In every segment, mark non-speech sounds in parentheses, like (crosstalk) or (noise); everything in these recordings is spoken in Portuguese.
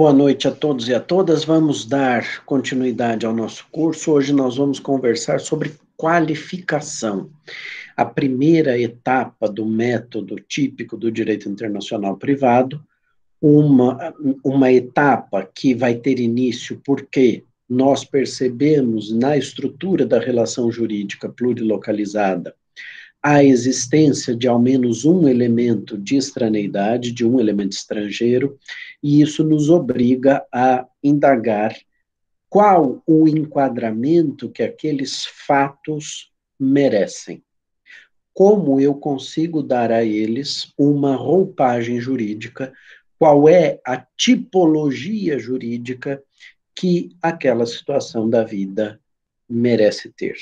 Boa noite a todos e a todas. Vamos dar continuidade ao nosso curso. Hoje nós vamos conversar sobre qualificação. A primeira etapa do método típico do direito internacional privado, uma, uma etapa que vai ter início porque nós percebemos na estrutura da relação jurídica plurilocalizada a existência de ao menos um elemento de estraneidade, de um elemento estrangeiro, e isso nos obriga a indagar qual o enquadramento que aqueles fatos merecem. Como eu consigo dar a eles uma roupagem jurídica, qual é a tipologia jurídica que aquela situação da vida merece ter.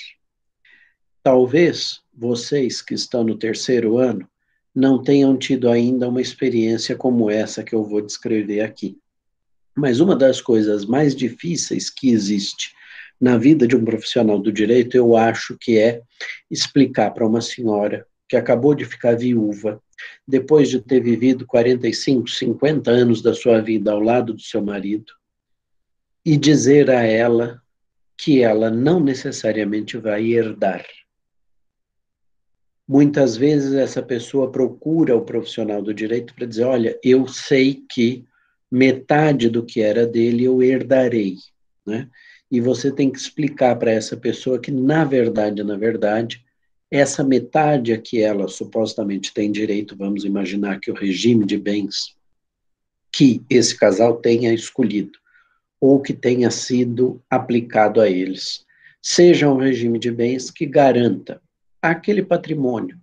Talvez vocês que estão no terceiro ano não tenham tido ainda uma experiência como essa que eu vou descrever aqui. Mas uma das coisas mais difíceis que existe na vida de um profissional do direito, eu acho que é explicar para uma senhora que acabou de ficar viúva, depois de ter vivido 45, 50 anos da sua vida ao lado do seu marido, e dizer a ela que ela não necessariamente vai herdar Muitas vezes essa pessoa procura o profissional do direito para dizer: olha, eu sei que metade do que era dele eu herdarei, né? E você tem que explicar para essa pessoa que, na verdade, na verdade, essa metade a que ela supostamente tem direito, vamos imaginar que o regime de bens que esse casal tenha escolhido, ou que tenha sido aplicado a eles, seja um regime de bens que garanta aquele patrimônio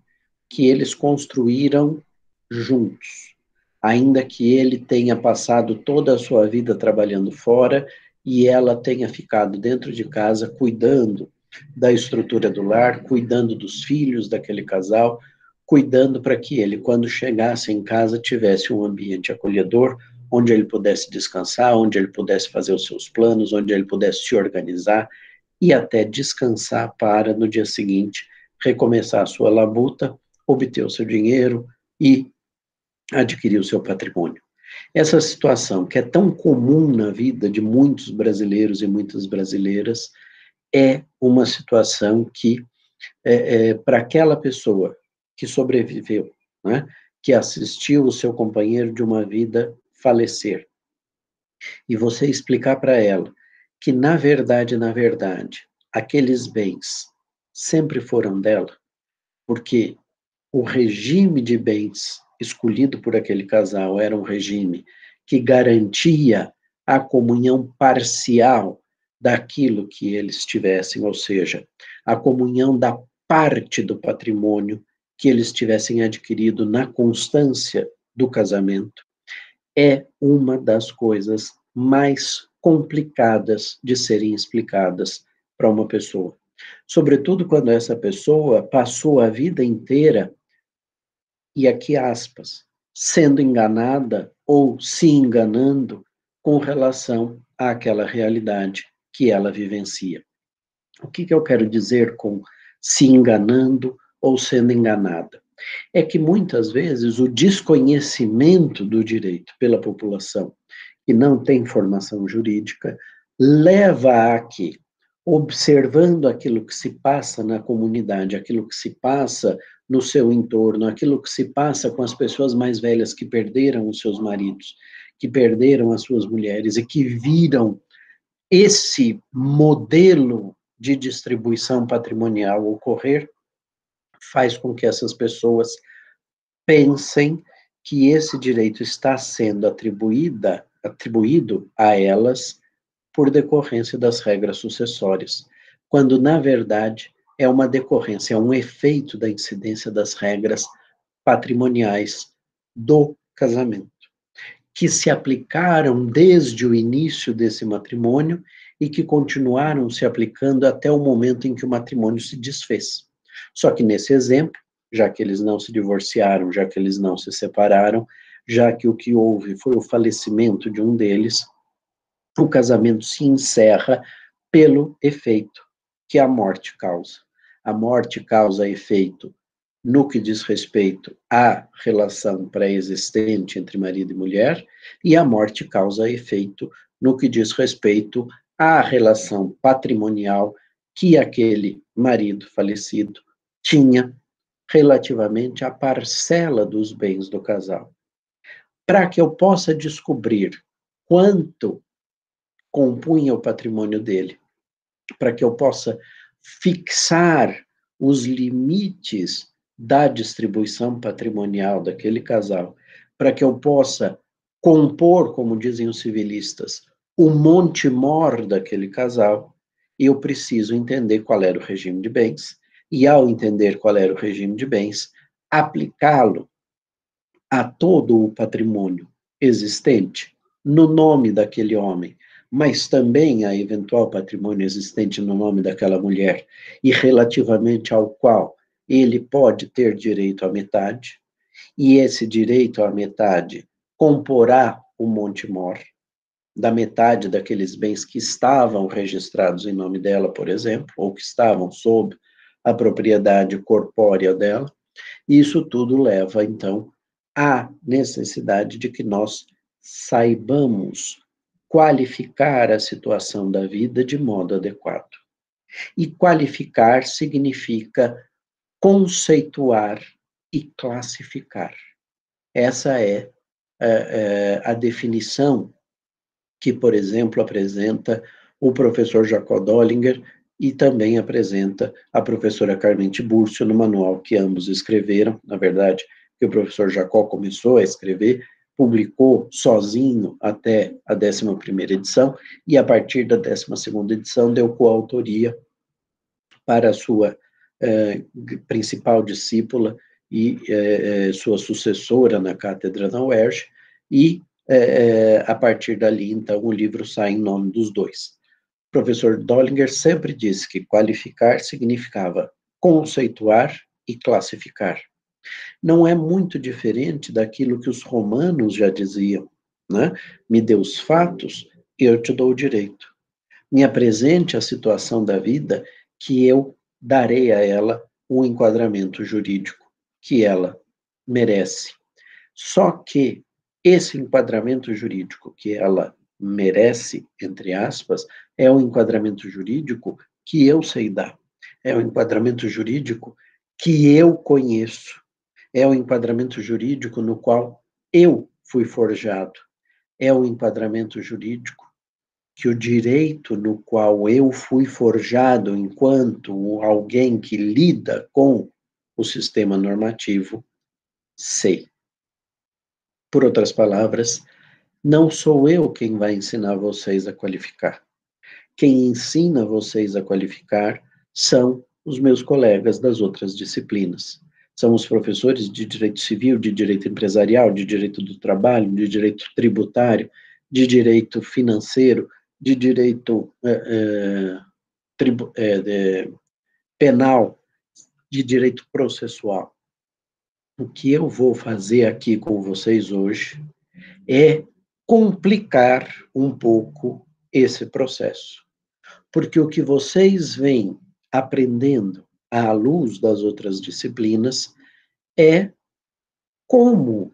que eles construíram juntos, ainda que ele tenha passado toda a sua vida trabalhando fora e ela tenha ficado dentro de casa cuidando da estrutura do lar, cuidando dos filhos daquele casal, cuidando para que ele, quando chegasse em casa, tivesse um ambiente acolhedor, onde ele pudesse descansar, onde ele pudesse fazer os seus planos, onde ele pudesse se organizar e até descansar para, no dia seguinte, recomeçar a sua labuta, obter o seu dinheiro e adquirir o seu patrimônio. Essa situação, que é tão comum na vida de muitos brasileiros e muitas brasileiras, é uma situação que, é, é, para aquela pessoa que sobreviveu, né, que assistiu o seu companheiro de uma vida falecer, e você explicar para ela que, na verdade, na verdade, aqueles bens sempre foram dela, porque o regime de bens escolhido por aquele casal era um regime que garantia a comunhão parcial daquilo que eles tivessem, ou seja, a comunhão da parte do patrimônio que eles tivessem adquirido na constância do casamento, é uma das coisas mais complicadas de serem explicadas para uma pessoa. Sobretudo quando essa pessoa passou a vida inteira, e aqui aspas, sendo enganada ou se enganando com relação àquela realidade que ela vivencia. O que, que eu quero dizer com se enganando ou sendo enganada? É que muitas vezes o desconhecimento do direito pela população que não tem formação jurídica leva a que observando aquilo que se passa na comunidade, aquilo que se passa no seu entorno, aquilo que se passa com as pessoas mais velhas que perderam os seus maridos, que perderam as suas mulheres e que viram esse modelo de distribuição patrimonial ocorrer, faz com que essas pessoas pensem que esse direito está sendo atribuída, atribuído a elas por decorrência das regras sucessórias, quando, na verdade, é uma decorrência, é um efeito da incidência das regras patrimoniais do casamento, que se aplicaram desde o início desse matrimônio e que continuaram se aplicando até o momento em que o matrimônio se desfez. Só que nesse exemplo, já que eles não se divorciaram, já que eles não se separaram, já que o que houve foi o falecimento de um deles, o casamento se encerra pelo efeito que a morte causa. A morte causa efeito no que diz respeito à relação pré-existente entre marido e mulher, e a morte causa efeito no que diz respeito à relação patrimonial que aquele marido falecido tinha relativamente à parcela dos bens do casal. Para que eu possa descobrir quanto compunha o patrimônio dele, para que eu possa fixar os limites da distribuição patrimonial daquele casal, para que eu possa compor, como dizem os civilistas, o monte mor daquele casal, eu preciso entender qual era o regime de bens, e ao entender qual era o regime de bens, aplicá-lo a todo o patrimônio existente no nome daquele homem, mas também a eventual patrimônio existente no nome daquela mulher e relativamente ao qual ele pode ter direito à metade, e esse direito à metade comporá o Monte Mor, da metade daqueles bens que estavam registrados em nome dela, por exemplo, ou que estavam sob a propriedade corpórea dela. Isso tudo leva, então, à necessidade de que nós saibamos qualificar a situação da vida de modo adequado. E qualificar significa conceituar e classificar. Essa é, é, é a definição que, por exemplo, apresenta o professor Jacob Dollinger e também apresenta a professora Carmen Tiburcio no manual que ambos escreveram, na verdade, que o professor Jacó começou a escrever, publicou sozinho até a 11ª edição, e a partir da 12ª edição deu coautoria para a sua eh, principal discípula e eh, eh, sua sucessora na cátedra da UERJ, e a partir dali, então, o livro sai em nome dos dois. O professor Dollinger sempre disse que qualificar significava conceituar e classificar. Não é muito diferente daquilo que os romanos já diziam, né? Me dê os fatos, eu te dou o direito. Me apresente a situação da vida que eu darei a ela um enquadramento jurídico que ela merece. Só que esse enquadramento jurídico que ela merece, entre aspas, é o enquadramento jurídico que eu sei dar. É o enquadramento jurídico que eu conheço. É o enquadramento jurídico no qual eu fui forjado. É o enquadramento jurídico que o direito no qual eu fui forjado enquanto alguém que lida com o sistema normativo, sei. Por outras palavras, não sou eu quem vai ensinar vocês a qualificar. Quem ensina vocês a qualificar são os meus colegas das outras disciplinas. São os professores de direito civil, de direito empresarial, de direito do trabalho, de direito tributário, de direito financeiro, de direito é, é, penal, de direito processual. O que eu vou fazer aqui com vocês hoje é complicar um pouco esse processo. Porque o que vocês vêm aprendendo à luz das outras disciplinas é como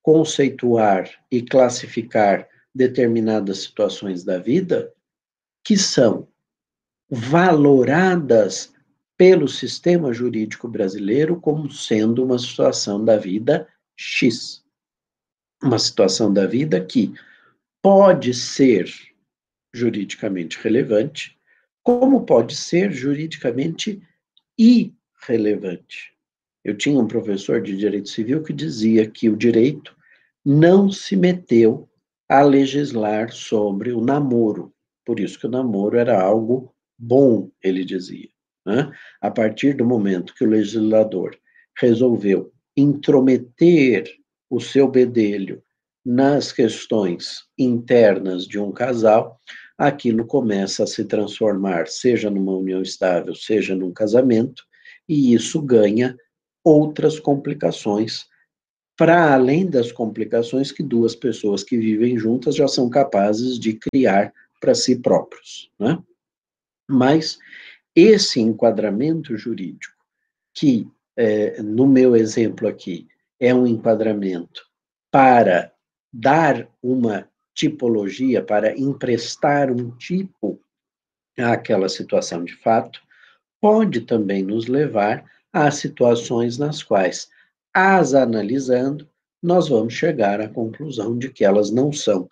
conceituar e classificar determinadas situações da vida que são valoradas pelo sistema jurídico brasileiro como sendo uma situação da vida X. Uma situação da vida que pode ser juridicamente relevante, como pode ser juridicamente irrelevante. Eu tinha um professor de direito civil que dizia que o direito não se meteu a legislar sobre o namoro. Por isso que o namoro era algo bom, ele dizia. Né? A partir do momento que o legislador resolveu intrometer o seu bedelho nas questões internas de um casal, aquilo começa a se transformar, seja numa união estável, seja num casamento, e isso ganha outras complicações para além das complicações que duas pessoas que vivem juntas já são capazes de criar para si próprios. Né? Mas esse enquadramento jurídico, que é, no meu exemplo aqui, é um enquadramento para dar uma tipologia, para emprestar um tipo àquela situação de fato, pode também nos levar a situações nas quais, as analisando, nós vamos chegar à conclusão de que elas não são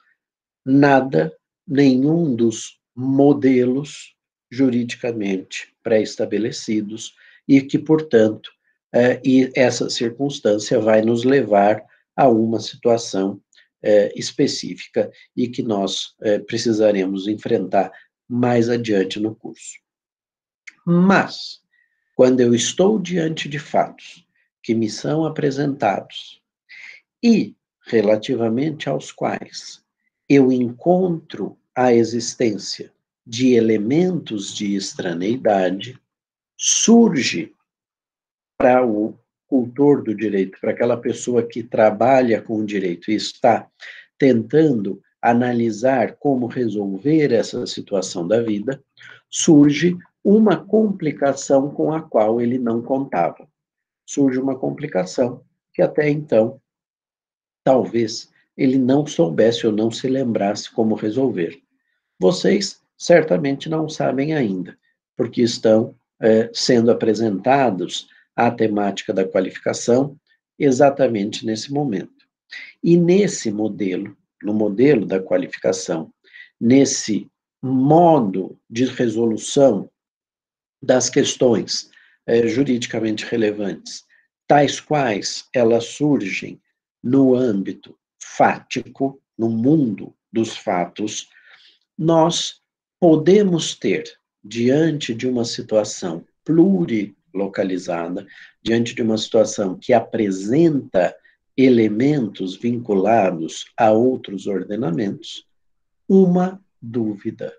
nada, nenhum dos modelos juridicamente pré-estabelecidos e que, portanto, é, e essa circunstância vai nos levar a uma situação é, específica e que nós é, precisaremos enfrentar mais adiante no curso. Mas, quando eu estou diante de fatos que me são apresentados e relativamente aos quais eu encontro a existência de elementos de estraneidade, surge para o cultor do direito, para aquela pessoa que trabalha com o direito e está tentando analisar como resolver essa situação da vida, surge uma complicação com a qual ele não contava. Surge uma complicação que até então, talvez, ele não soubesse ou não se lembrasse como resolver. Vocês certamente não sabem ainda, porque estão é, sendo apresentados à temática da qualificação exatamente nesse momento. E nesse modelo, no modelo da qualificação, nesse modo de resolução das questões é, juridicamente relevantes, tais quais elas surgem no âmbito fático, no mundo dos fatos, nós podemos ter, diante de uma situação plurilocalizada, diante de uma situação que apresenta elementos vinculados a outros ordenamentos, uma dúvida.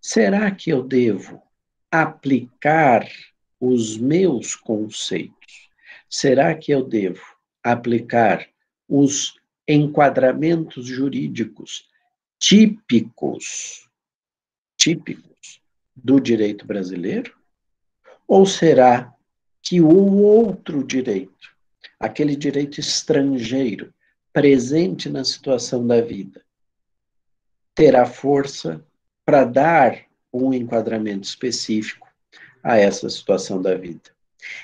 Será que eu devo aplicar os meus conceitos? Será que eu devo aplicar os enquadramentos jurídicos típicos, típicos do direito brasileiro? Ou será que o outro direito, aquele direito estrangeiro, presente na situação da vida, terá força para dar um enquadramento específico a essa situação da vida?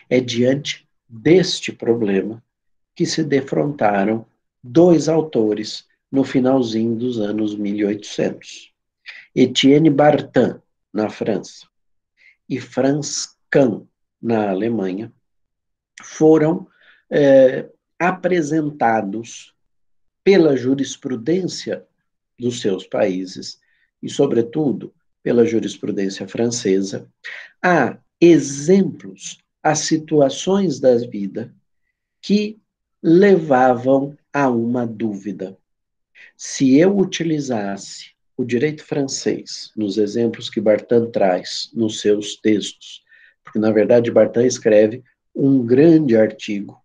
É diante deste problema que se defrontaram dois autores no finalzinho dos anos 1800. Etienne Bartin, na França, e Franz Kahn, na Alemanha, foram é, apresentados pela jurisprudência dos seus países, e, sobretudo, pela jurisprudência francesa, a exemplos, a situações da vida que levavam a uma dúvida. Se eu utilizasse o direito francês nos exemplos que Bartin traz nos seus textos, porque na verdade Bartin escreve um grande artigo,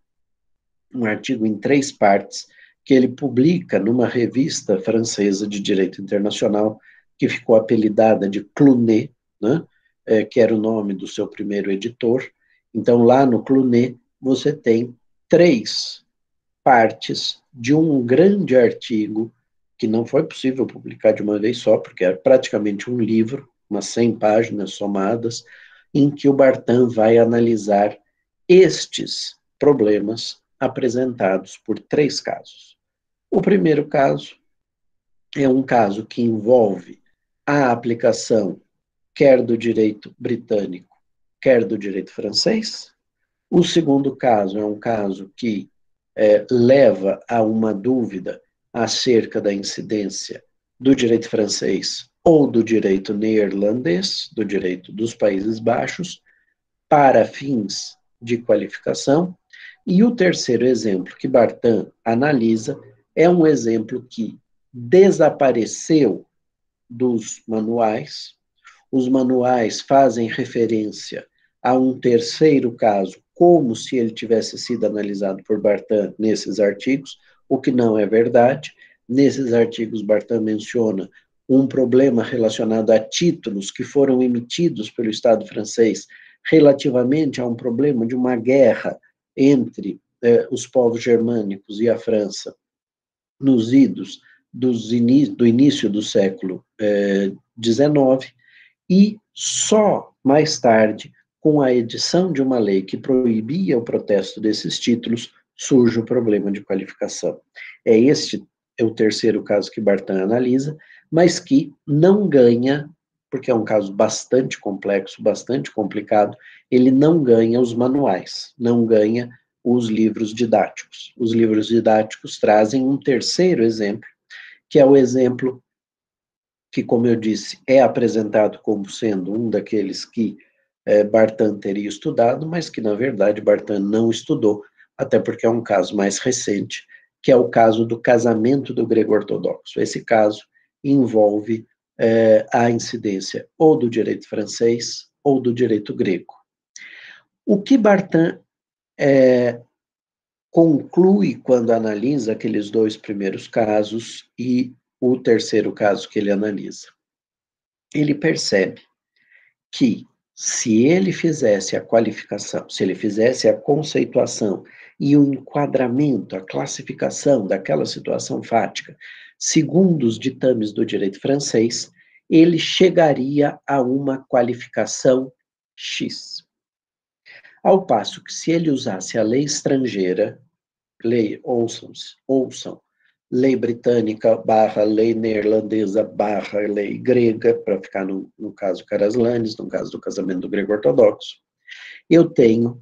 um artigo em três partes, que ele publica numa revista francesa de direito internacional, que ficou apelidada de Clunet, né, é, que era o nome do seu primeiro editor. Então, lá no Clunet, você tem três partes de um grande artigo que não foi possível publicar de uma vez só, porque era praticamente um livro, umas 100 páginas somadas, em que o Bartan vai analisar estes problemas apresentados por três casos. O primeiro caso é um caso que envolve a aplicação quer do direito britânico, quer do direito francês. O segundo caso é um caso que é, leva a uma dúvida acerca da incidência do direito francês ou do direito neerlandês, do direito dos Países Baixos, para fins de qualificação. E o terceiro exemplo que Bartan analisa é um exemplo que desapareceu dos manuais. Os manuais fazem referência a um terceiro caso, como se ele tivesse sido analisado por Bartan nesses artigos, o que não é verdade. Nesses artigos, Bartan menciona um problema relacionado a títulos que foram emitidos pelo Estado francês relativamente a um problema de uma guerra entre eh, os povos germânicos e a França nos idos dos do início do século XIX, eh, e só mais tarde, com a edição de uma lei que proibia o protesto desses títulos, surge o problema de qualificação. É este é o terceiro caso que Bartan analisa, mas que não ganha, porque é um caso bastante complexo, bastante complicado, ele não ganha os manuais, não ganha os livros didáticos. Os livros didáticos trazem um terceiro exemplo, que é o exemplo que, como eu disse, é apresentado como sendo um daqueles que é, Bartan teria estudado, mas que, na verdade, Bartan não estudou, até porque é um caso mais recente, que é o caso do casamento do grego ortodoxo. Esse caso envolve é, a incidência ou do direito francês ou do direito grego. O que Bartan é, conclui quando analisa aqueles dois primeiros casos e o terceiro caso que ele analisa? Ele percebe que se ele fizesse a qualificação, se ele fizesse a conceituação e o enquadramento, a classificação daquela situação fática, segundo os ditames do direito francês, ele chegaria a uma qualificação X. Ao passo que, se ele usasse a lei estrangeira, lei, ouçam, ouçam, lei britânica barra lei neerlandesa barra lei grega, para ficar no, no caso Caraslanes, no caso do casamento do grego ortodoxo, eu tenho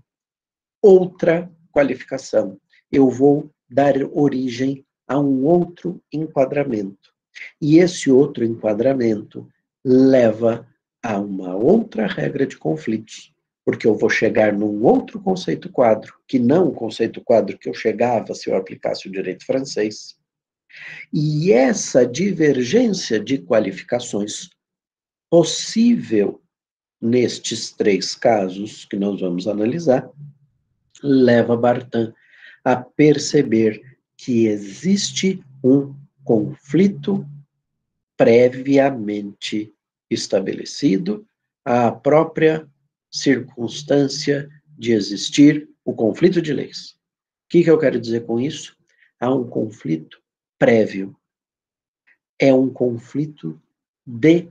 outra qualificação. Eu vou dar origem a um outro enquadramento. E esse outro enquadramento leva a uma outra regra de conflitos, porque eu vou chegar num outro conceito quadro, que não o conceito quadro que eu chegava se eu aplicasse o direito francês. E essa divergência de qualificações possível nestes três casos que nós vamos analisar leva Bartan a perceber que existe um conflito previamente estabelecido, a própria circunstância de existir o conflito de leis. O que, que eu quero dizer com isso? Há um conflito prévio. É um conflito de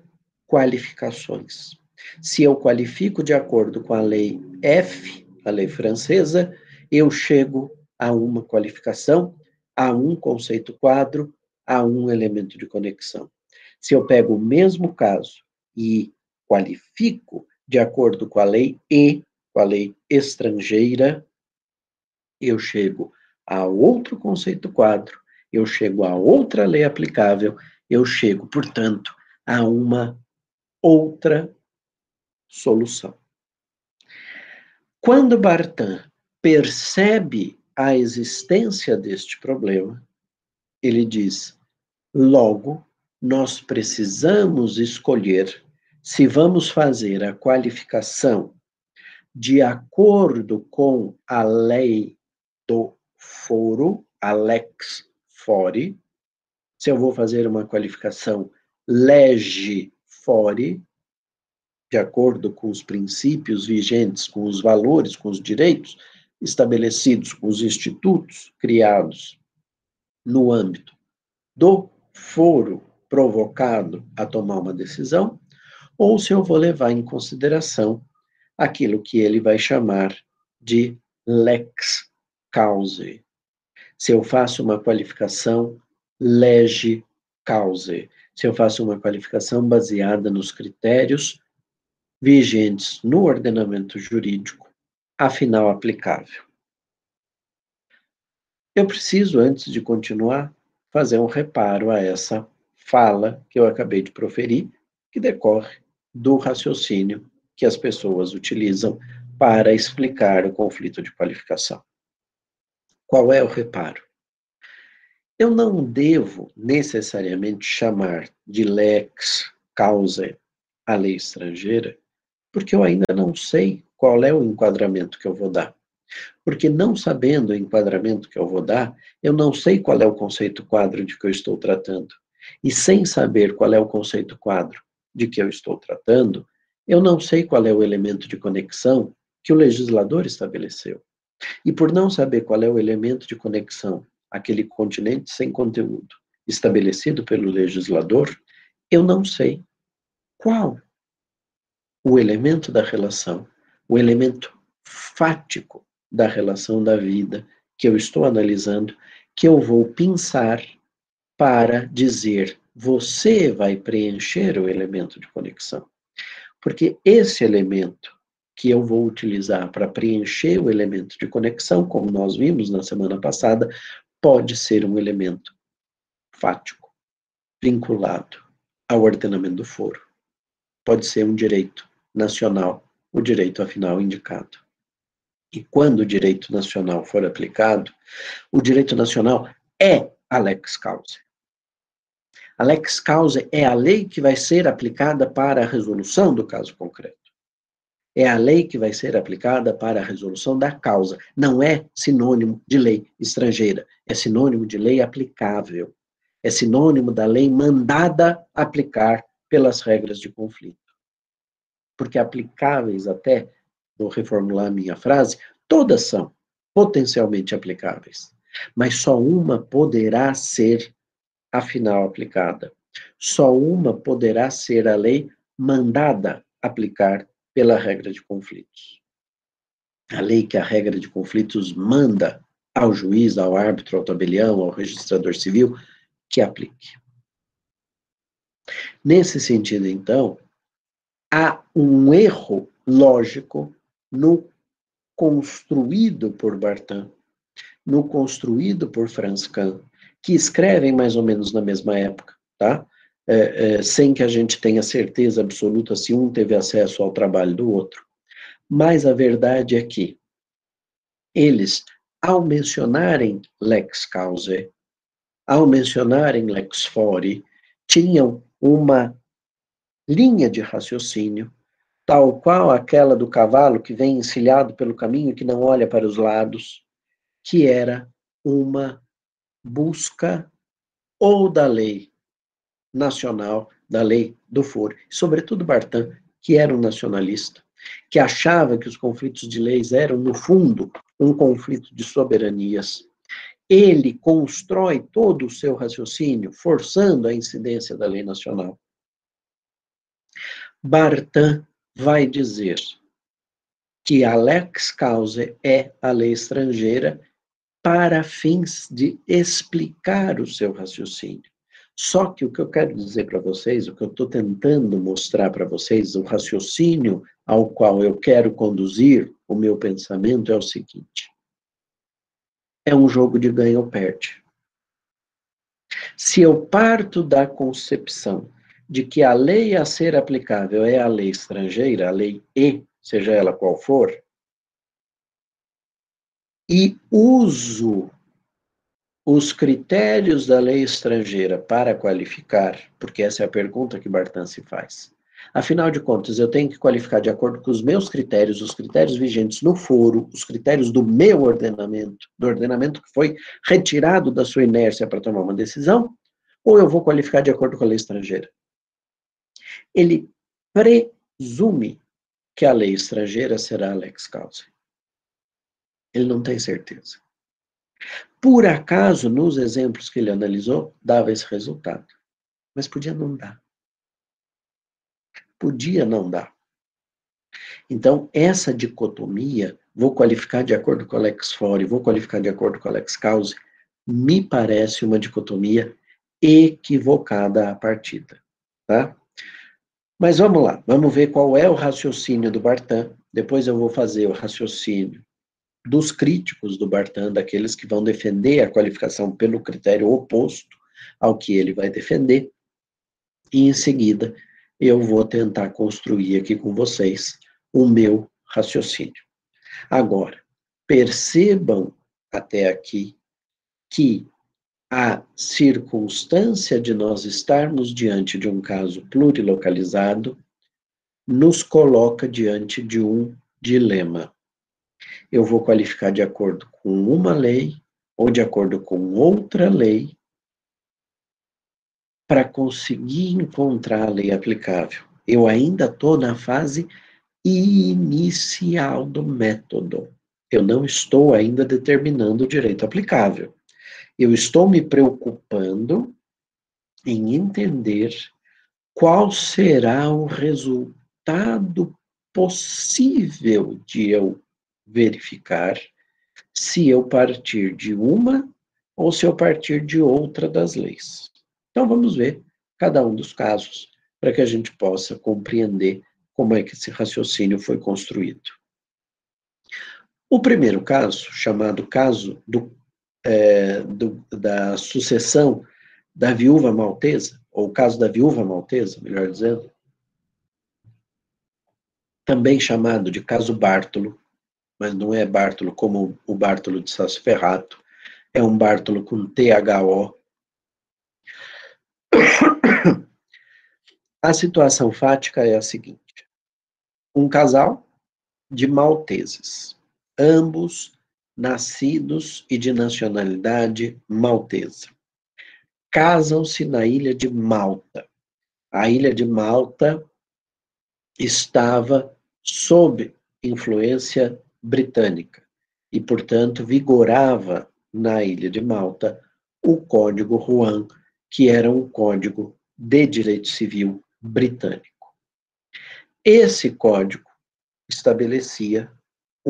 qualificações. Se eu qualifico de acordo com a lei F, a lei francesa, eu chego a uma qualificação, a um conceito quadro, a um elemento de conexão. Se eu pego o mesmo caso e qualifico de acordo com a lei E, com a lei estrangeira, eu chego a outro conceito quadro, eu chego a outra lei aplicável, eu chego, portanto, a uma outra solução. Quando Bartan percebe a existência deste problema, ele diz: logo, nós precisamos escolher se vamos fazer a qualificação de acordo com a lei do foro, a lex fori, se eu vou fazer uma qualificação lege fori, de acordo com os princípios vigentes, com os valores, com os direitos estabelecidos, os institutos criados no âmbito do foro provocado a tomar uma decisão, ou se eu vou levar em consideração aquilo que ele vai chamar de lex causae. Se eu faço uma qualificação lege causae, se eu faço uma qualificação baseada nos critérios vigentes no ordenamento jurídico, afinal aplicável. Eu preciso, antes de continuar, fazer um reparo a essa fala que eu acabei de proferir, que decorre do raciocínio que as pessoas utilizam para explicar o conflito de qualificação. Qual é o reparo? Eu não devo necessariamente chamar de lex causa a lei estrangeira porque eu ainda não sei qual é o enquadramento que eu vou dar. Porque não sabendo o enquadramento que eu vou dar, eu não sei qual é o conceito quadro de que eu estou tratando. E sem saber qual é o conceito quadro de que eu estou tratando, Eu não sei qual é o elemento de conexão que o legislador estabeleceu. E por não saber qual é o elemento de conexão, aquele continente sem conteúdo, estabelecido pelo legislador, eu não sei qual o elemento da relação, o elemento fático da relação da vida que eu estou analisando, que eu vou pensar para dizer você vai preencher o elemento de conexão. Porque esse elemento que eu vou utilizar para preencher o elemento de conexão, como nós vimos na semana passada, pode ser um elemento fático, vinculado ao ordenamento do foro. Pode ser um direito nacional, o direito afinal indicado. E quando o direito nacional for aplicado, o direito nacional é a lex causa. A lex causa é a lei que vai ser aplicada para a resolução do caso concreto. É a lei que vai ser aplicada para a resolução da causa. Não é sinônimo de lei estrangeira, é sinônimo de lei aplicável. É sinônimo da lei mandada aplicar pelas regras de conflito. Porque aplicáveis até, vou reformular a minha frase, todas são potencialmente aplicáveis, mas só uma poderá ser afinal aplicada. Só uma poderá ser a lei mandada aplicar pela regra de conflitos. A lei que a regra de conflitos manda ao juiz, ao árbitro, ao tabelião, ao registrador civil, que aplique. Nesse sentido, então, há um erro lógico no construído por Bartin, no construído por Franz Kahn, que escrevem mais ou menos na mesma época, tá? É, é, sem que a gente tenha certeza absoluta se um teve acesso ao trabalho do outro. Mas a verdade é que eles, ao mencionarem lex causae, ao mencionarem lex fori, tinham uma linha de raciocínio, tal qual aquela do cavalo que vem encilhado pelo caminho que não olha para os lados, que era uma busca ou da lei nacional, da lei do foro, sobretudo Bartan, que era um nacionalista, que achava que os conflitos de leis eram, no fundo, um conflito de soberanias. Ele constrói todo o seu raciocínio forçando a incidência da lei nacional. Bartan vai dizer que a lex causa é a lei estrangeira para fins de explicar o seu raciocínio. Só que o que eu quero dizer para vocês, o que eu estou tentando mostrar para vocês, o raciocínio ao qual eu quero conduzir o meu pensamento é o seguinte: é um jogo de ganha ou perde. Se eu parto da concepção de que a lei a ser aplicável é a lei estrangeira, a lei E, seja ela qual for, e uso os critérios da lei estrangeira para qualificar, porque essa é a pergunta que Bartan se faz. Afinal de contas, eu tenho que qualificar de acordo com os meus critérios, os critérios vigentes no foro, os critérios do meu ordenamento, do ordenamento que foi retirado da sua inércia para tomar uma decisão, ou eu vou qualificar de acordo com a lei estrangeira? Ele presume que a lei estrangeira será a lex causa. Ele não tem certeza. Por acaso, nos exemplos que ele analisou, dava esse resultado. Mas podia não dar. Podia não dar. Então, essa dicotomia, vou qualificar de acordo com o Alex Fore, vou qualificar de acordo com o Alex Cause, me parece uma dicotomia equivocada à partida, tá? Mas vamos lá, vamos ver qual é o raciocínio do Bartan. Depois eu vou fazer o raciocínio dos críticos do Bartan, daqueles que vão defender a qualificação pelo critério oposto ao que ele vai defender. E em seguida, eu vou tentar construir aqui com vocês o meu raciocínio. Agora, percebam até aqui que a circunstância de nós estarmos diante de um caso plurilocalizado nos coloca diante de um dilema eu vou qualificar de acordo com uma lei ou de acordo com outra lei para conseguir encontrar a lei aplicável. Eu ainda estou na fase inicial do método. Eu não estou ainda determinando o direito aplicável. Eu estou me preocupando em entender qual será o resultado possível de eu verificar se eu partir de uma ou se eu partir de outra das leis. Então vamos ver cada um dos casos para que a gente possa compreender como é que esse raciocínio foi construído. O primeiro caso, chamado caso do, é, do, da sucessão da viúva maltesa, ou o caso da viúva maltesa, melhor dizendo, também chamado de caso Bártolo, mas não é Bártolo como o Bártolo de Sasferrato, é um Bártolo com THO. (coughs) A situação fática é a seguinte: um casal de malteses, ambos nascidos e de nacionalidade maltesa. Casam-se na ilha de Malta. A ilha de Malta estava sob influência britânica e, portanto, vigorava na ilha de Malta o Código Juan, que era um código de direito civil britânico. Esse código estabelecia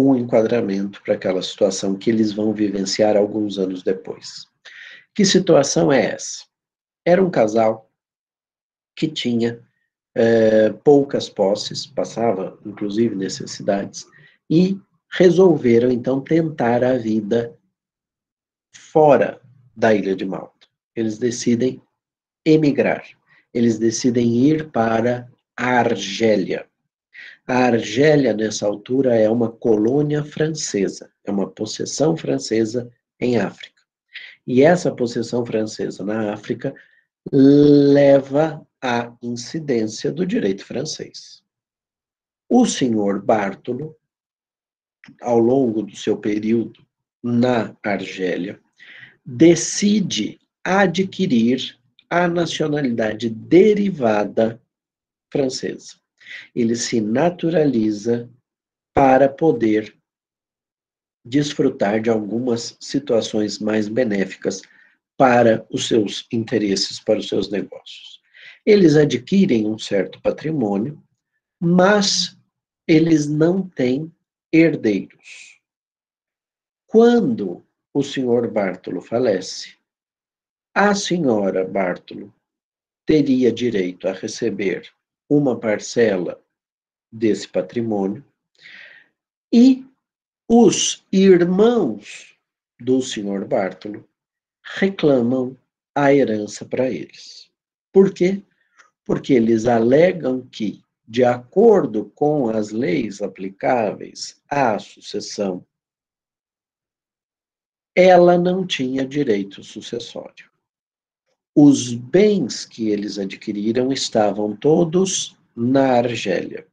um enquadramento para aquela situação que eles vão vivenciar alguns anos depois. Que situação é essa? Era um casal que tinha é, poucas posses, passava inclusive necessidades, e resolveram então tentar a vida fora da ilha de Malta. Eles decidem emigrar, eles decidem ir para a Argélia. A Argélia, nessa altura, é uma colônia francesa, é uma possessão francesa em África. E essa possessão francesa na África leva à incidência do direito francês. O senhor Bartolo, ao longo do seu período na Argélia, decide adquirir a nacionalidade derivada francesa. Ele se naturaliza para poder desfrutar de algumas situações mais benéficas para os seus interesses, para os seus negócios. Eles adquirem um certo patrimônio, mas eles não têm herdeiros. Quando o senhor Bartolo falece, a senhora Bartolo teria direito a receber uma parcela desse patrimônio e os irmãos do senhor Bartolo reclamam a herança para eles. Por quê? Porque eles alegam que, de acordo com as leis aplicáveis à sucessão, ela não tinha direito sucessório. Os bens que eles adquiriram estavam todos na Argélia.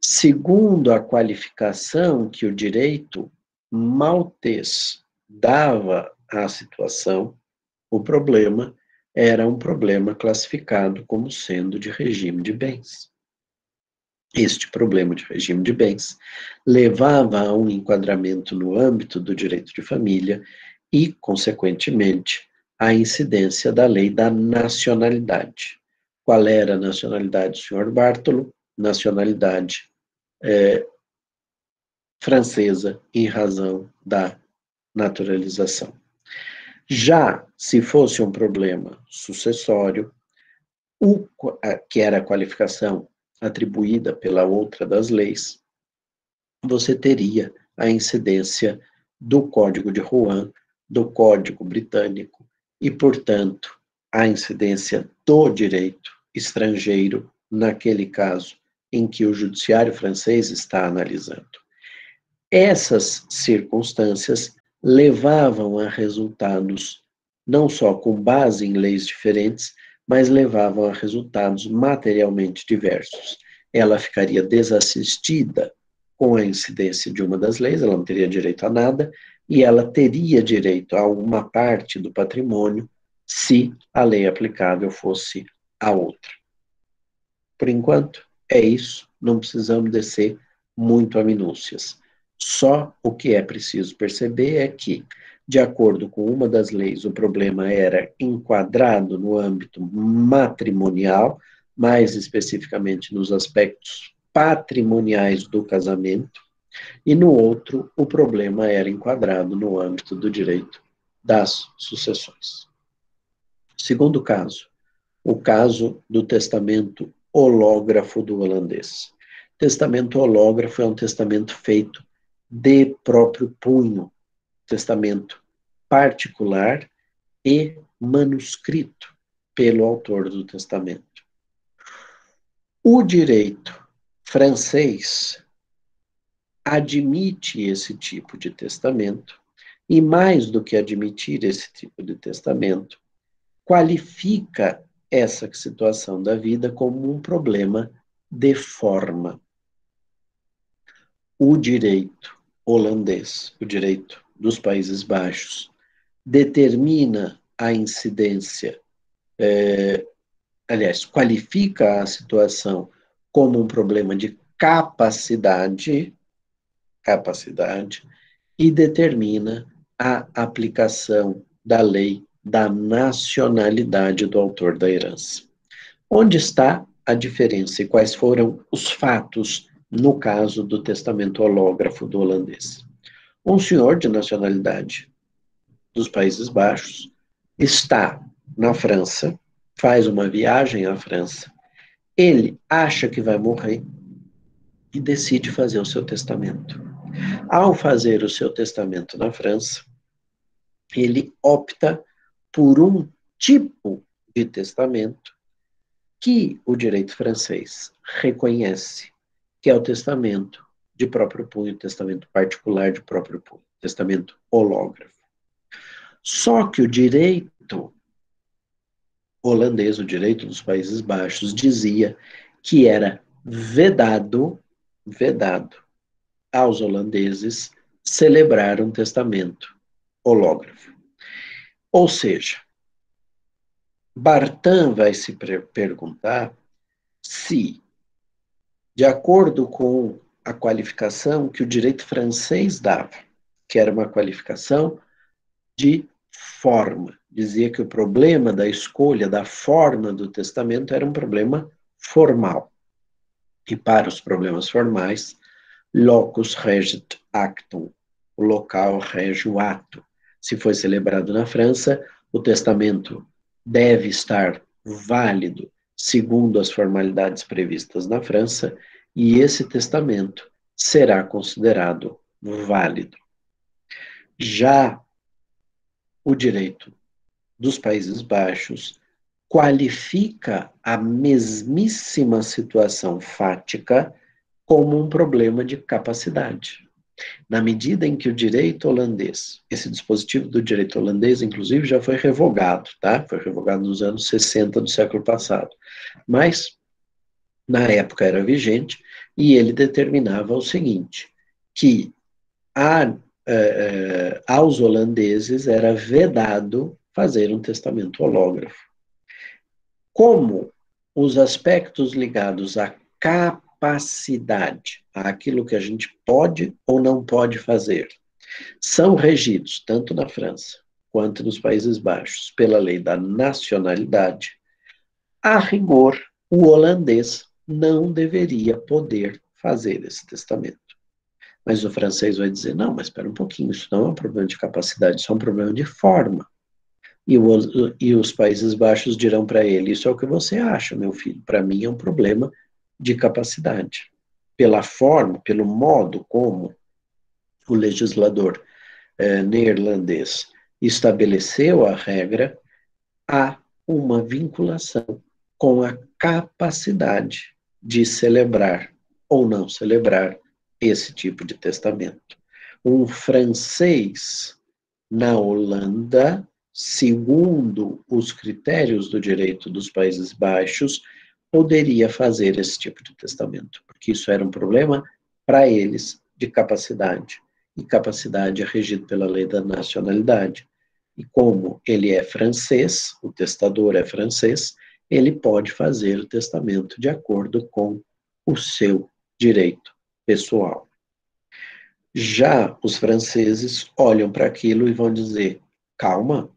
Segundo a qualificação que o direito maltês dava à situação, o problema era um problema classificado como sendo de regime de bens. Este problema de regime de bens levava a um enquadramento no âmbito do direito de família e, consequentemente, a incidência da lei da nacionalidade. Qual era a nacionalidade do senhor Bartolo? Nacionalidade é, francesa, em razão da naturalização. Já se fosse um problema sucessório, o, que era a qualificação atribuída pela outra das leis, você teria a incidência do Código de Rouen, do Código Britânico e, portanto, a incidência do direito estrangeiro naquele caso em que o judiciário francês está analisando. Essas circunstâncias levavam a resultados não só com base em leis diferentes, mas levavam a resultados materialmente diversos. Ela ficaria desassistida com a incidência de uma das leis, ela não teria direito a nada, e ela teria direito a uma parte do patrimônio se a lei aplicável fosse a outra. Por enquanto, é isso, não precisamos descer muito a minúcias. Só o que é preciso perceber é que, de acordo com uma das leis, o problema era enquadrado no âmbito matrimonial, mais especificamente nos aspectos patrimoniais do casamento, e no outro, o problema era enquadrado no âmbito do direito das sucessões. Segundo caso, o caso do testamento hológrafo do holandês. Testamento hológrafo é um testamento feito de próprio punho, testamento particular e manuscrito pelo autor do testamento. O direito francês admite esse tipo de testamento e, mais do que admitir esse tipo de testamento, qualifica essa situação da vida como um problema de forma. O direito holandês, o direito dos Países Baixos, determina a incidência, é, aliás, qualifica a situação como um problema de capacidade, capacidade, e determina a aplicação da lei da nacionalidade do autor da herança. Onde está a diferença e quais foram os fatos no caso do testamento hológrafo do holandês? Um senhor de nacionalidade dos Países Baixos está na França, faz uma viagem à França, ele acha que vai morrer e decide fazer o seu testamento. Ao fazer o seu testamento na França, ele opta por um tipo de testamento que o direito francês reconhece, que é o testamento de próprio punho, testamento particular de próprio punho, testamento hológrafo. Só que o direito holandês, o direito dos Países Baixos, dizia que era vedado, vedado aos holandeses celebrar um testamento hológrafo. Ou seja, Bartan vai se perguntar se, de acordo com a qualificação que o direito francês dava, que era uma qualificação de forma, dizia que o problema da escolha da forma do testamento era um problema formal. E para os problemas formais, locus regit actum, o local rege o ato se foi celebrado na França, o testamento deve estar válido segundo as formalidades previstas na França, e esse testamento será considerado válido. Já o direito dos Países Baixos qualifica a mesmíssima situação fática como um problema de capacidade. Na medida em que o direito holandês, esse dispositivo do direito holandês, inclusive, já foi revogado, tá? Foi revogado nos anos 60 do século passado. Mas, na época, era vigente e ele determinava o seguinte: que a, eh, aos holandeses era vedado fazer um testamento hológrafo. Como os aspectos ligados à capacidade capacidade, aquilo que a gente pode ou não pode fazer, são regidos, tanto na França quanto nos Países Baixos, pela lei da nacionalidade, a rigor, o holandês não deveria poder fazer esse testamento. Mas o francês vai dizer: não, mas espera um pouquinho, isso não é um problema de capacidade, isso é um problema de forma. E, o, e os Países Baixos dirão para ele: isso é o que você acha, meu filho, para mim é um problema de capacidade, pela forma, pelo modo como o legislador eh, neerlandês estabeleceu a regra, há uma vinculação com a capacidade de celebrar ou não celebrar esse tipo de testamento. Um francês na Holanda, segundo os critérios do direito dos Países Baixos, poderia fazer esse tipo de testamento, porque isso era um problema para eles de capacidade. E capacidade é regido pela lei da nacionalidade. E como ele é francês, o testador é francês, ele pode fazer o testamento de acordo com o seu direito pessoal. Já os franceses olham para aquilo e vão dizer: calma,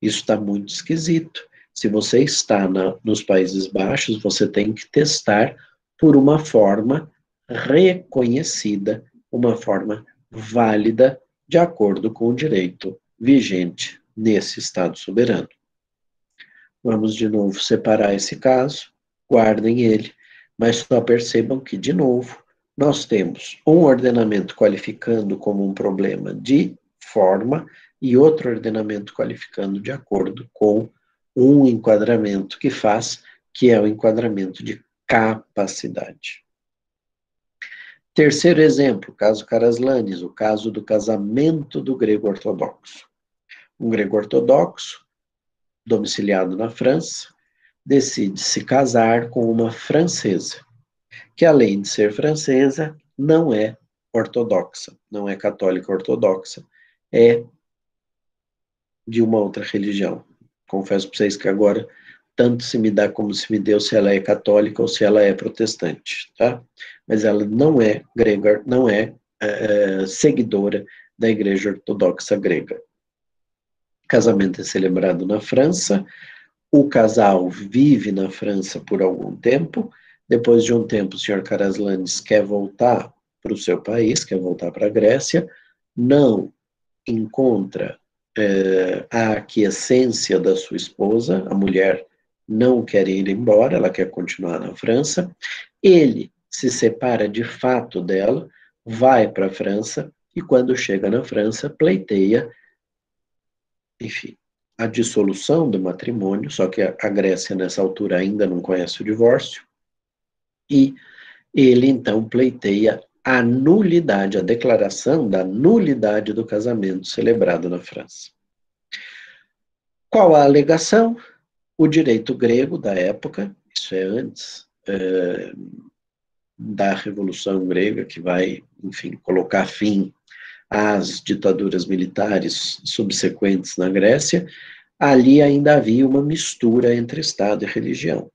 isso está muito esquisito. Se você está na, nos Países Baixos, você tem que testar por uma forma reconhecida, uma forma válida, de acordo com o direito vigente nesse Estado soberano. Vamos de novo separar esse caso, guardem ele, mas só percebam que, de novo, nós temos um ordenamento qualificando como um problema de forma e outro ordenamento qualificando de acordo com um enquadramento que faz, que é o enquadramento de capacidade. Terceiro exemplo, caso Caraslanes, o caso do casamento do grego ortodoxo. Um grego ortodoxo, domiciliado na França, decide se casar com uma francesa que além de ser francesa, não é ortodoxa, não é católica ortodoxa, é de uma outra religião. Confesso para vocês que agora tanto se me dá como se me deu se ela é católica ou se ela é protestante, tá? Mas ela não é grega, não é, é seguidora da Igreja Ortodoxa grega. Casamento é celebrado na França, o casal vive na França por algum tempo, depois de um tempo, o senhor Caraslanes quer voltar para o seu país, quer voltar para a Grécia, não encontra é, a aquiescência da sua esposa, a mulher não quer ir embora, ela quer continuar na França. Ele se separa de fato dela, vai para a França e, quando chega na França, pleiteia, enfim, a dissolução do matrimônio, só que a Grécia, nessa altura, ainda não conhece o divórcio, e ele então pleiteia a nulidade, a declaração da nulidade do casamento celebrado na França. Qual a alegação? O direito grego da época, isso é antes é, da Revolução Grega, que vai, enfim, colocar fim às ditaduras militares subsequentes na Grécia, ali ainda havia uma mistura entre Estado e religião.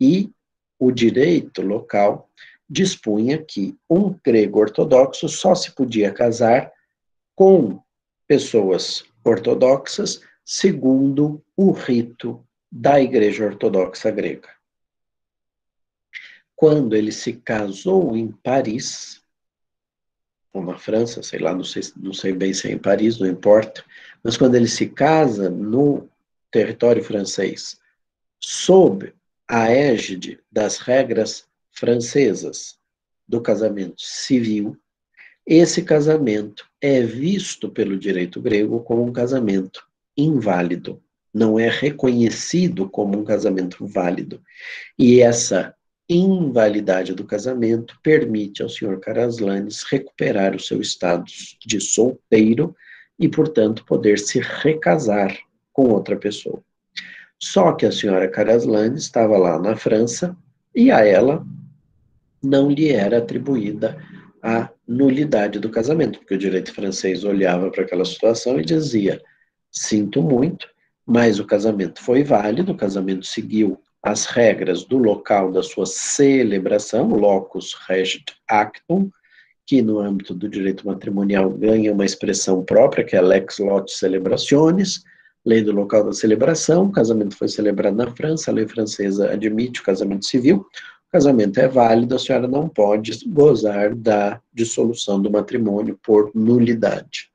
E o direito local dispunha que um grego ortodoxo só se podia casar com pessoas ortodoxas segundo o rito da Igreja Ortodoxa grega. Quando ele se casou em Paris, ou na França, sei lá, não sei, não sei bem se é em Paris, não importa, mas quando ele se casa no território francês, sob a égide das regras francesas do casamento civil, esse casamento é visto pelo direito grego como um casamento inválido, não é reconhecido como um casamento válido. E essa invalidade do casamento permite ao senhor Caraslanes recuperar o seu status de solteiro e, portanto, poder se recasar com outra pessoa. Só que a senhora Caraslane estava lá na França e a ela não lhe era atribuída a nulidade do casamento, porque o direito francês olhava para aquela situação e dizia: sinto muito, mas o casamento foi válido, o casamento seguiu as regras do local da sua celebração, locus regit actum, que no âmbito do direito matrimonial ganha uma expressão própria, que é lex lot celebrationis, lei do local da celebração, o casamento foi celebrado na França, a lei francesa admite o casamento civil, casamento é válido, a senhora não pode gozar da dissolução do matrimônio por nulidade.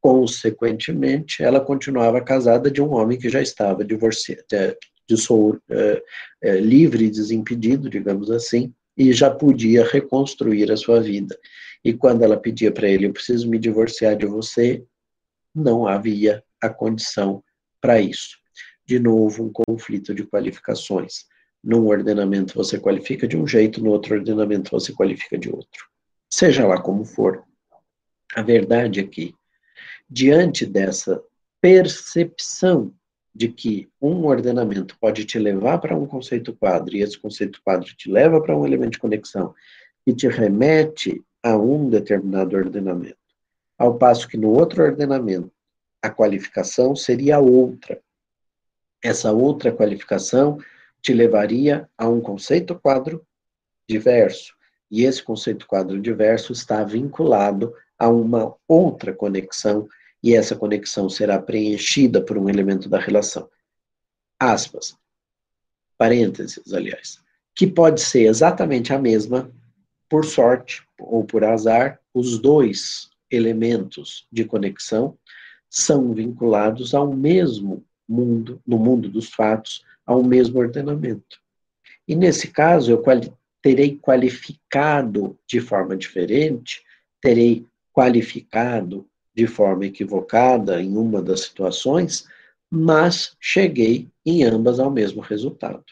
Consequentemente, ela continuava casada de um homem que já estava divorciado, é, é, é, livre e desimpedido, digamos assim, e já podia reconstruir a sua vida. E quando ela pedia para ele, eu preciso me divorciar de você, não havia a condição para isso. De novo, um conflito de qualificações. Num ordenamento você qualifica de um jeito, no outro ordenamento você qualifica de outro. Seja lá como for, a verdade é que, diante dessa percepção de que um ordenamento pode te levar para um conceito quadro, e esse conceito quadro te leva para um elemento de conexão, e te remete a um determinado ordenamento, ao passo que no outro ordenamento a qualificação seria outra. Essa outra qualificação te levaria a um conceito quadro diverso. E esse conceito quadro diverso está vinculado a uma outra conexão, e essa conexão será preenchida por um elemento da relação. Aspas. Parênteses, aliás. Que pode ser exatamente a mesma, por sorte ou por azar, os dois elementos de conexão são vinculados ao mesmo mundo, no mundo dos fatos, ao mesmo ordenamento. E nesse caso, eu quali terei qualificado de forma diferente, terei qualificado de forma equivocada em uma das situações, mas cheguei em ambas ao mesmo resultado. O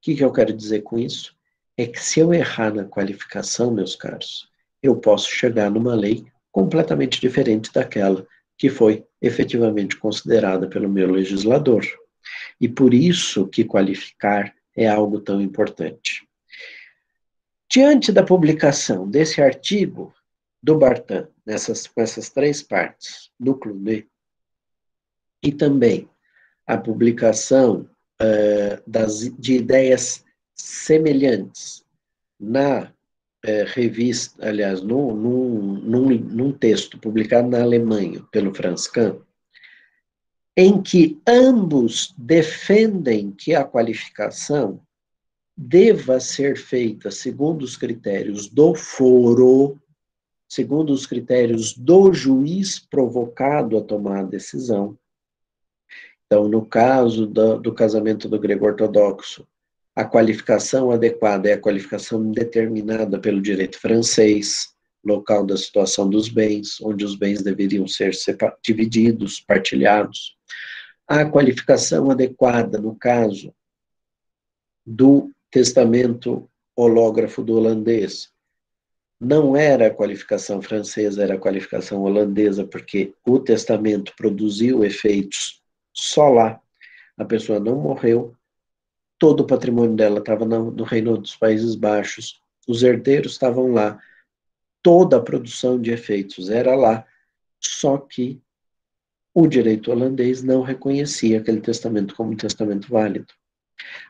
que, que eu quero dizer com isso? É que se eu errar na qualificação, meus caros, eu posso chegar numa lei completamente diferente daquela que foi efetivamente considerada pelo meu legislador. E por isso que qualificar é algo tão importante. Diante da publicação desse artigo do Bartan, nessas, com essas três partes, do Clube, e também a publicação uh, das, de ideias semelhantes na uh, revista, aliás, num, num, num, num texto publicado na Alemanha pelo Franz Kahn, em que ambos defendem que a qualificação deva ser feita segundo os critérios do foro, segundo os critérios do juiz provocado a tomar a decisão. Então, no caso do, do casamento do grego ortodoxo, a qualificação adequada é a qualificação determinada pelo direito francês, local da situação dos bens, onde os bens deveriam ser divididos, partilhados. A qualificação adequada, no caso do testamento hológrafo do holandês, não era a qualificação francesa, era a qualificação holandesa, porque o testamento produziu efeitos só lá. A pessoa não morreu, todo o patrimônio dela estava no, no Reino dos Países Baixos, os herdeiros estavam lá, toda a produção de efeitos era lá, só que o direito holandês não reconhecia aquele testamento como um testamento válido.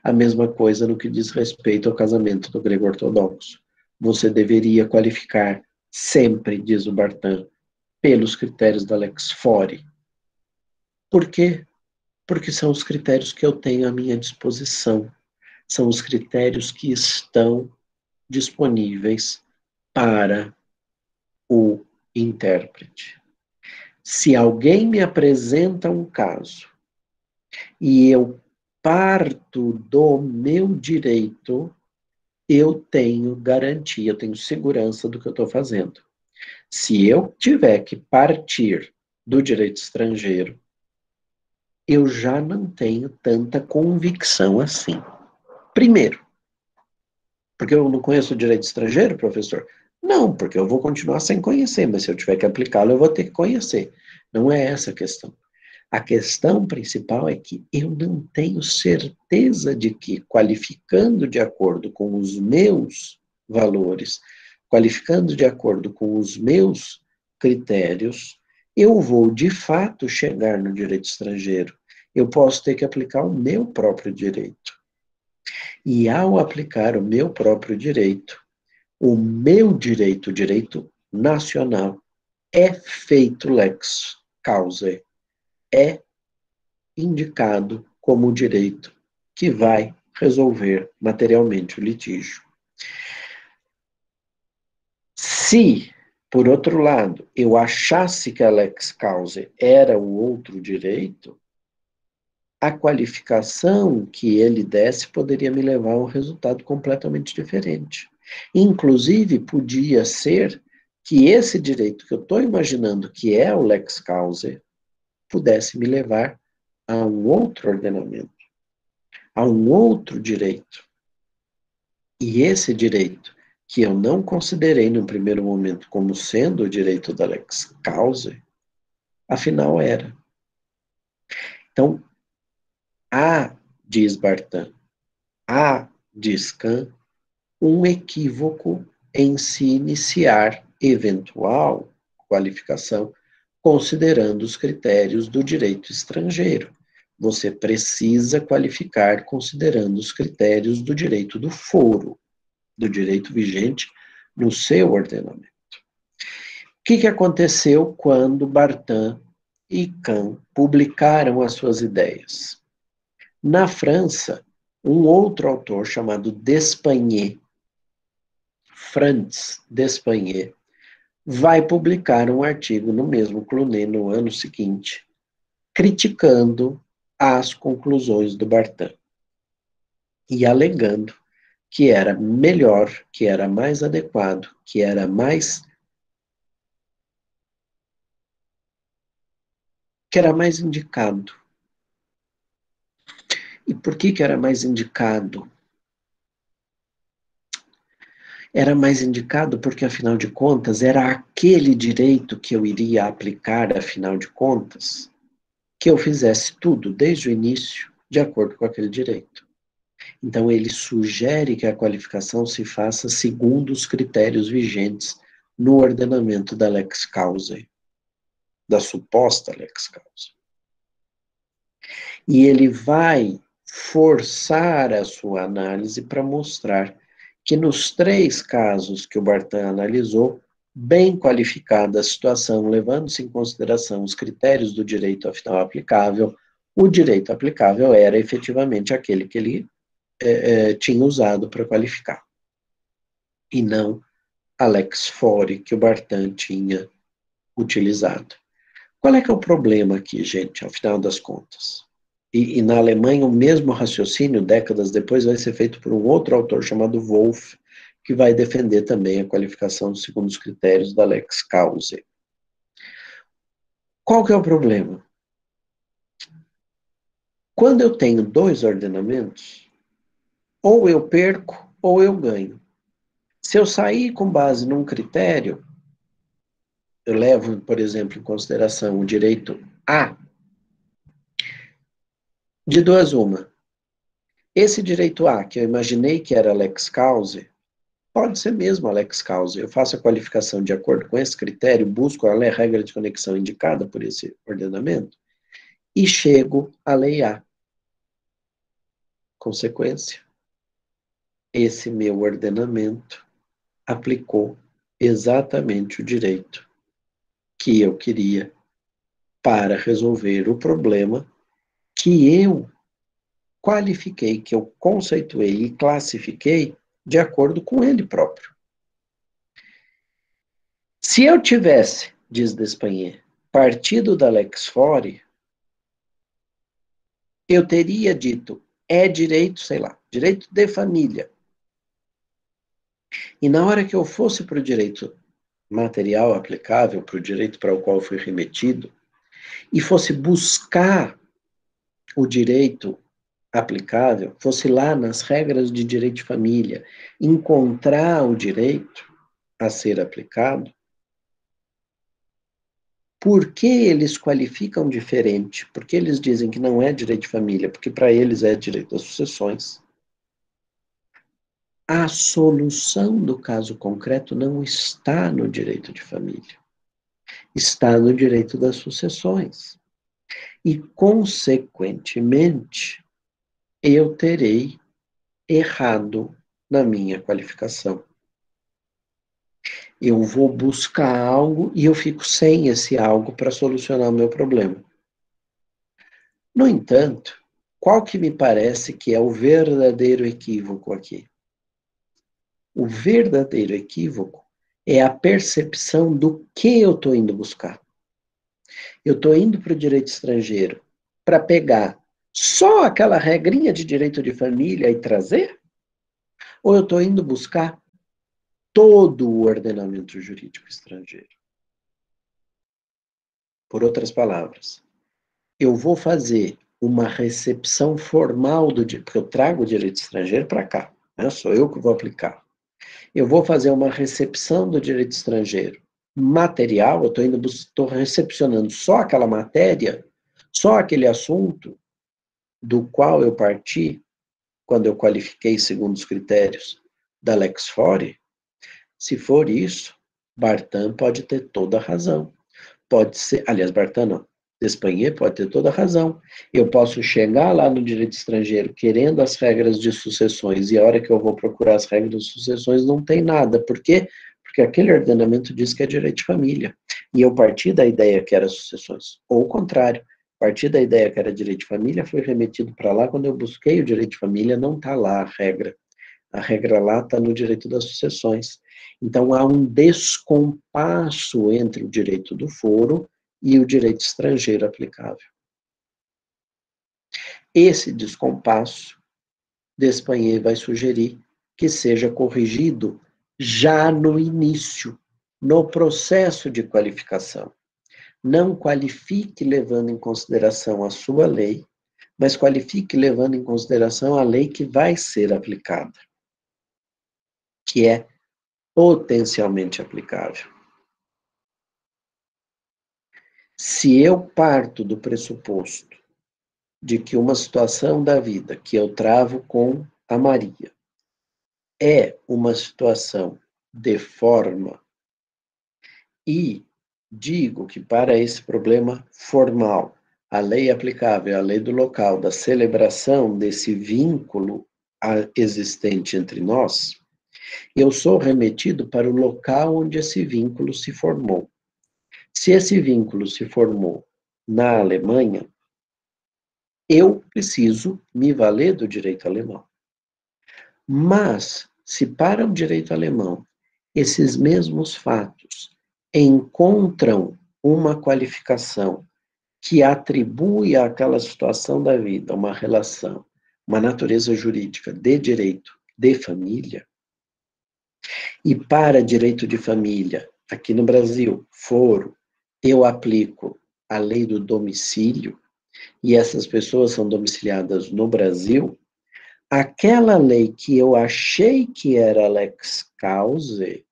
A mesma coisa no que diz respeito ao casamento do grego ortodoxo. Você deveria qualificar sempre, diz o Bartan, pelos critérios da Lex Fori. Por quê? Porque são os critérios que eu tenho à minha disposição. São os critérios que estão disponíveis para o intérprete. Se alguém me apresenta um caso e eu parto do meu direito, eu tenho garantia, eu tenho segurança do que eu estou fazendo. Se eu tiver que partir do direito estrangeiro, eu já não tenho tanta convicção assim. Primeiro, porque eu não conheço o direito estrangeiro, professor? Não, porque eu vou continuar sem conhecer, mas se eu tiver que aplicá-lo, eu vou ter que conhecer. Não é essa a questão. A questão principal é que eu não tenho certeza de que, qualificando de acordo com os meus valores, qualificando de acordo com os meus critérios, eu vou de fato chegar no direito estrangeiro. Eu posso ter que aplicar o meu próprio direito. E ao aplicar o meu próprio direito, o meu direito, o direito nacional, é feito lex causa é indicado como o direito que vai resolver materialmente o litígio. Se, por outro lado, eu achasse que a lex causa era o outro direito, a qualificação que ele desse poderia me levar a um resultado completamente diferente. Inclusive, podia ser que esse direito que eu estou imaginando que é o lex causa pudesse me levar a um outro ordenamento, a um outro direito. E esse direito, que eu não considerei no primeiro momento como sendo o direito da lex causa, afinal era. Então, há, diz Bartan, há, diz Kant, um equívoco em se iniciar eventual qualificação considerando os critérios do direito estrangeiro. você precisa qualificar considerando os critérios do direito do foro, do direito vigente no seu ordenamento. O que, que aconteceu quando Bartin e Kahn publicaram as suas ideias? Na França, um outro autor chamado Despagné, Franz Despagné, vai publicar um artigo no mesmo Clunet no ano seguinte, criticando as conclusões do Bartan e alegando que era melhor, que era mais adequado, que era mais que era mais indicado. E por que que era mais indicado? Era mais indicado porque, afinal de contas, era aquele direito que eu iria aplicar, afinal de contas, que eu fizesse tudo, desde o início, de acordo com aquele direito. Então, ele sugere que a qualificação se faça segundo os critérios vigentes no ordenamento da lex causa, da suposta lex causa. E ele vai forçar a sua análise para mostrar que nos três casos que o Bartan analisou, bem qualificada a situação, levando-se em consideração os critérios do direito afinal aplicável, o direito aplicável era efetivamente aquele que ele é, é, tinha usado para qualificar, e não a lex fori que o Bartan tinha utilizado. Qual é que é o problema aqui, gente, ao final das contas? E, e, na Alemanha, o mesmo raciocínio, décadas depois, vai ser feito por um outro autor chamado Wolff, que vai defender também a qualificação segundo os critérios da lex causa. Qual que é o problema? Quando eu tenho dois ordenamentos, ou eu perco ou eu ganho. Se eu sair com base num critério, eu levo, por exemplo, em consideração o direito A de duas, uma. Esse direito A, que eu imaginei que era lex causa, pode ser mesmo lex causa. Eu faço a qualificação de acordo com esse critério, busco a regra de conexão indicada por esse ordenamento e chego à lei A. Consequência, esse meu ordenamento aplicou exatamente o direito que eu queria para resolver o problema que eu qualifiquei, que eu conceituei e classifiquei de acordo com ele próprio. Se eu tivesse, diz Despanhé, partido da Lex Fori, eu teria dito, é direito, sei lá, direito de família. E na hora que eu fosse para o direito material aplicável, para o direito para o qual fui remetido, e fosse buscar o direito aplicável, fosse lá nas regras de direito de família, encontrar o direito a ser aplicado, por que eles qualificam diferente? Porque eles dizem que não é direito de família, porque para eles é direito das sucessões. A solução do caso concreto não está no direito de família, está no direito das sucessões e, consequentemente, eu terei errado na minha qualificação. Eu vou buscar algo e eu fico sem esse algo para solucionar o meu problema. No entanto, qual que me parece que é o verdadeiro equívoco aqui? O verdadeiro equívoco é a percepção do que eu estou indo buscar eu estou indo para o direito estrangeiro para pegar só aquela regrinha de direito de família e trazer? Ou eu estou indo buscar todo o ordenamento jurídico estrangeiro? Por outras palavras, eu vou fazer uma recepção formal do porque eu trago o direito estrangeiro para cá, né? sou eu que vou aplicar. Eu vou fazer uma recepção do direito estrangeiro material, eu estou indo, estou recepcionando só aquela matéria, só aquele assunto do qual eu parti quando eu qualifiquei segundo os critérios da Lex Fori, se for isso, Bartan pode ter toda a razão. Pode ser, aliás, Bartan não, Despanhê pode ter toda a razão. Eu posso chegar lá no direito estrangeiro querendo as regras de sucessões e a hora que eu vou procurar as regras de sucessões não tem nada. Por quê? Porque aquele ordenamento diz que é direito de família. E eu parti da ideia que era sucessões. Ou o contrário, parti da ideia que era direito de família, foi remetido para lá. Quando eu busquei o direito de família, não está lá a regra. A regra lá está no direito das sucessões. Então há um descompasso entre o direito do foro e o direito estrangeiro aplicável. Esse descompasso, Despanhê vai sugerir que seja corrigido já no início, no processo de qualificação. Não qualifique levando em consideração a sua lei, mas qualifique levando em consideração a lei que vai ser aplicada, que é potencialmente aplicável. Se eu parto do pressuposto de que uma situação da vida que eu travo com a Maria é uma situação de forma e digo que para esse problema formal, a lei aplicável, a lei do local, da celebração desse vínculo existente entre nós, eu sou remetido para o local onde esse vínculo se formou. Se esse vínculo se formou na Alemanha, eu preciso me valer do direito alemão. Mas, se para o direito alemão esses mesmos fatos encontram uma qualificação que atribui àquela situação da vida uma relação, uma natureza jurídica de direito de família, e para direito de família, aqui no Brasil, foro, eu aplico a lei do domicílio, e essas pessoas são domiciliadas no Brasil, aquela lei que eu achei que era lex cause,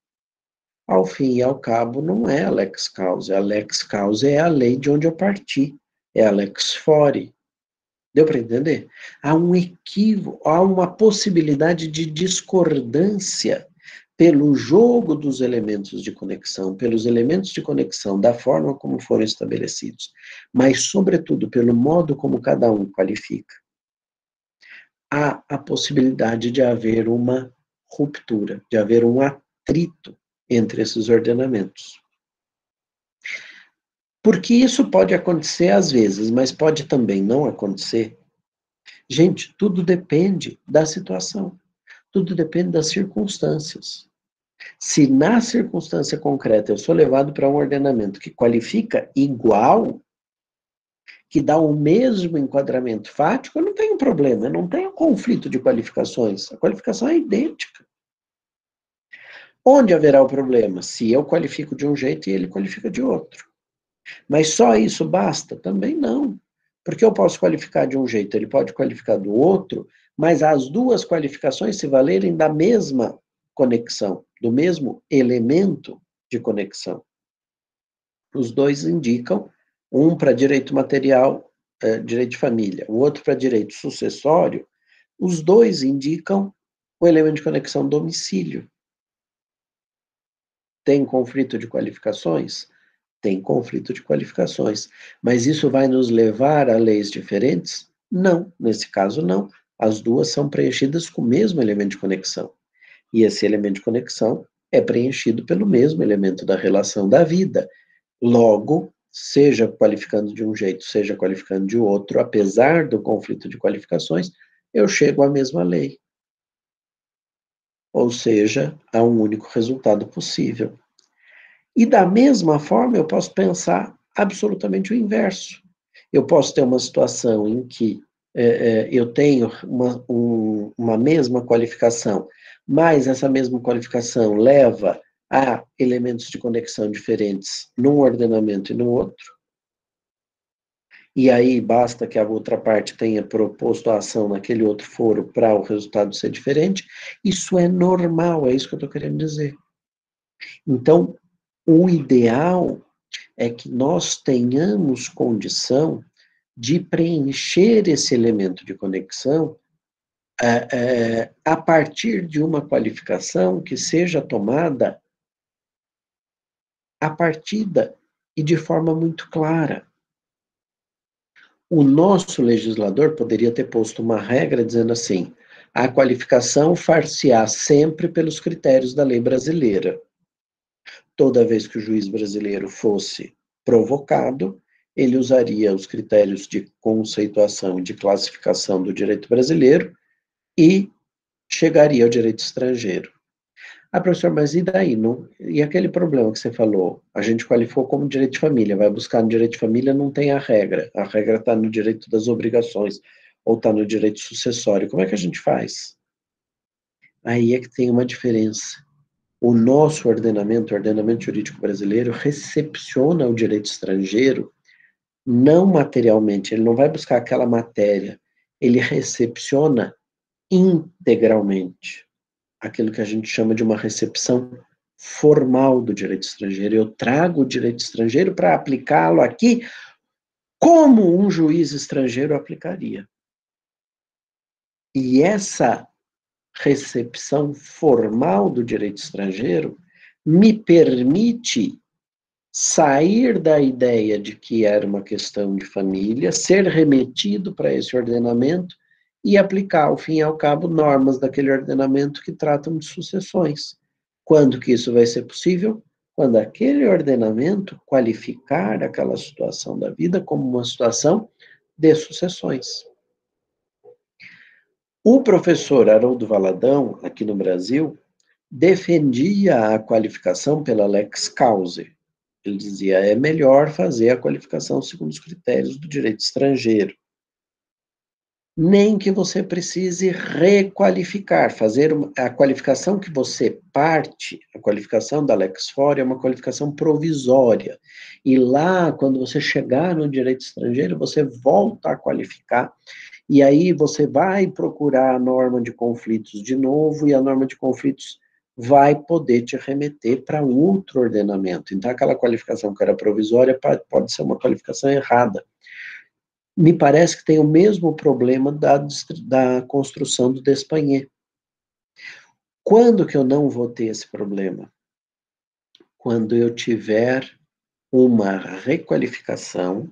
ao fim e ao cabo não é a lex cause. A lex cause é a lei de onde eu parti, é a lex fori. Deu para entender? Há um equívoco, há uma possibilidade de discordância pelo jogo dos elementos de conexão, pelos elementos de conexão, da forma como foram estabelecidos, mas, sobretudo, pelo modo como cada um qualifica, há a possibilidade de haver uma ruptura, de haver um atrito entre esses ordenamentos. Porque isso pode acontecer às vezes, mas pode também não acontecer. Gente, tudo depende da situação. Tudo depende das circunstâncias. Se na circunstância concreta eu sou levado para um ordenamento que qualifica igual, que dá o mesmo enquadramento fático, eu não tenho problema, eu não tenho conflito de qualificações. A qualificação é idêntica. Onde haverá o problema? Se eu qualifico de um jeito e ele qualifica de outro. Mas só isso basta? Também não. Porque eu posso qualificar de um jeito, ele pode qualificar do outro, mas as duas qualificações se valerem da mesma conexão, do mesmo elemento de conexão. Os dois indicam, um para direito material, é, direito de família, o outro para direito sucessório, os dois indicam o elemento de conexão domicílio. Tem conflito de qualificações? Tem conflito de qualificações. Mas isso vai nos levar a leis diferentes? Não, nesse caso não. As duas são preenchidas com o mesmo elemento de conexão. E esse elemento de conexão é preenchido pelo mesmo elemento da relação da vida. Logo, seja qualificando de um jeito, seja qualificando de outro, apesar do conflito de qualificações, eu chego à mesma lei. Ou seja, há um único resultado possível. E da mesma forma, eu posso pensar absolutamente o inverso. Eu posso ter uma situação em que é, é, eu tenho uma, um, uma mesma qualificação, mas essa mesma qualificação leva a elementos de conexão diferentes num ordenamento e no outro. E aí basta que a outra parte tenha proposto a ação naquele outro foro para o resultado ser diferente. Isso é normal, é isso que eu estou querendo dizer. Então, o ideal é que nós tenhamos condição de preencher esse elemento de conexão é, é, a partir de uma qualificação que seja tomada a partida e de forma muito clara. O nosso legislador poderia ter posto uma regra dizendo assim: a qualificação far-se-á sempre pelos critérios da lei brasileira. Toda vez que o juiz brasileiro fosse provocado, ele usaria os critérios de conceituação e de classificação do direito brasileiro e chegaria ao direito estrangeiro. Ah, professor, mas e daí? Não, e aquele problema que você falou? A gente qualificou como direito de família, vai buscar no direito de família, não tem a regra. A regra está no direito das obrigações, ou está no direito sucessório. Como é que a gente faz? Aí é que tem uma diferença. O nosso ordenamento, o ordenamento jurídico brasileiro, recepciona o direito estrangeiro não materialmente, ele não vai buscar aquela matéria, ele recepciona integralmente aquilo que a gente chama de uma recepção formal do direito estrangeiro. Eu trago o direito estrangeiro para aplicá-lo aqui como um juiz estrangeiro aplicaria. E essa recepção formal do direito estrangeiro me permite sair da ideia de que era uma questão de família, ser remetido para esse ordenamento e aplicar, ao fim e ao cabo, normas daquele ordenamento que tratam de sucessões. Quando que isso vai ser possível? Quando aquele ordenamento qualificar aquela situação da vida como uma situação de sucessões. O professor Haroldo Valadão, aqui no Brasil, defendia a qualificação pela lex causa. Ele dizia, é melhor fazer a qualificação segundo os critérios do direito estrangeiro nem que você precise requalificar, fazer a qualificação que você parte, a qualificação da Lex Fora é uma qualificação provisória. E lá, quando você chegar no direito estrangeiro, você volta a qualificar, e aí você vai procurar a norma de conflitos de novo, e a norma de conflitos vai poder te remeter para outro ordenamento. Então, aquela qualificação que era provisória pode ser uma qualificação errada me parece que tem o mesmo problema da, da construção do Despagné. Quando que eu não vou ter esse problema? Quando eu tiver uma requalificação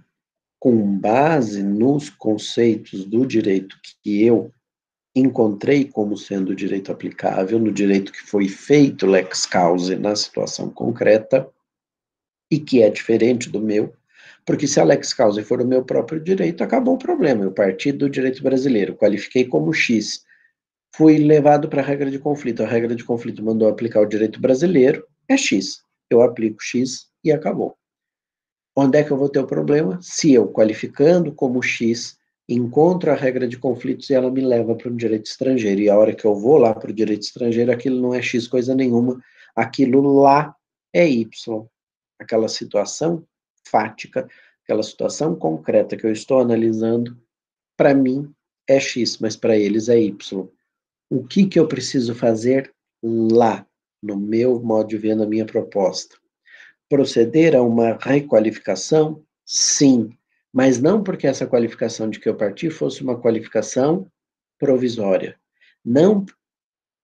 com base nos conceitos do direito que eu encontrei como sendo direito aplicável, no direito que foi feito lex causa na situação concreta, e que é diferente do meu, porque se a lex causa for o meu próprio direito, acabou o problema. Eu parti do direito brasileiro, qualifiquei como X, fui levado para a regra de conflito. A regra de conflito mandou aplicar o direito brasileiro, é X. Eu aplico X e acabou. Onde é que eu vou ter o problema? Se eu, qualificando como X, encontro a regra de conflitos e ela me leva para um direito estrangeiro. E a hora que eu vou lá para o direito estrangeiro, aquilo não é X coisa nenhuma, aquilo lá é Y. Aquela situação fática, aquela situação concreta que eu estou analisando, para mim é X, mas para eles é Y. O que, que eu preciso fazer lá, no meu modo de ver, na minha proposta? Proceder a uma requalificação? Sim, mas não porque essa qualificação de que eu parti fosse uma qualificação provisória. Não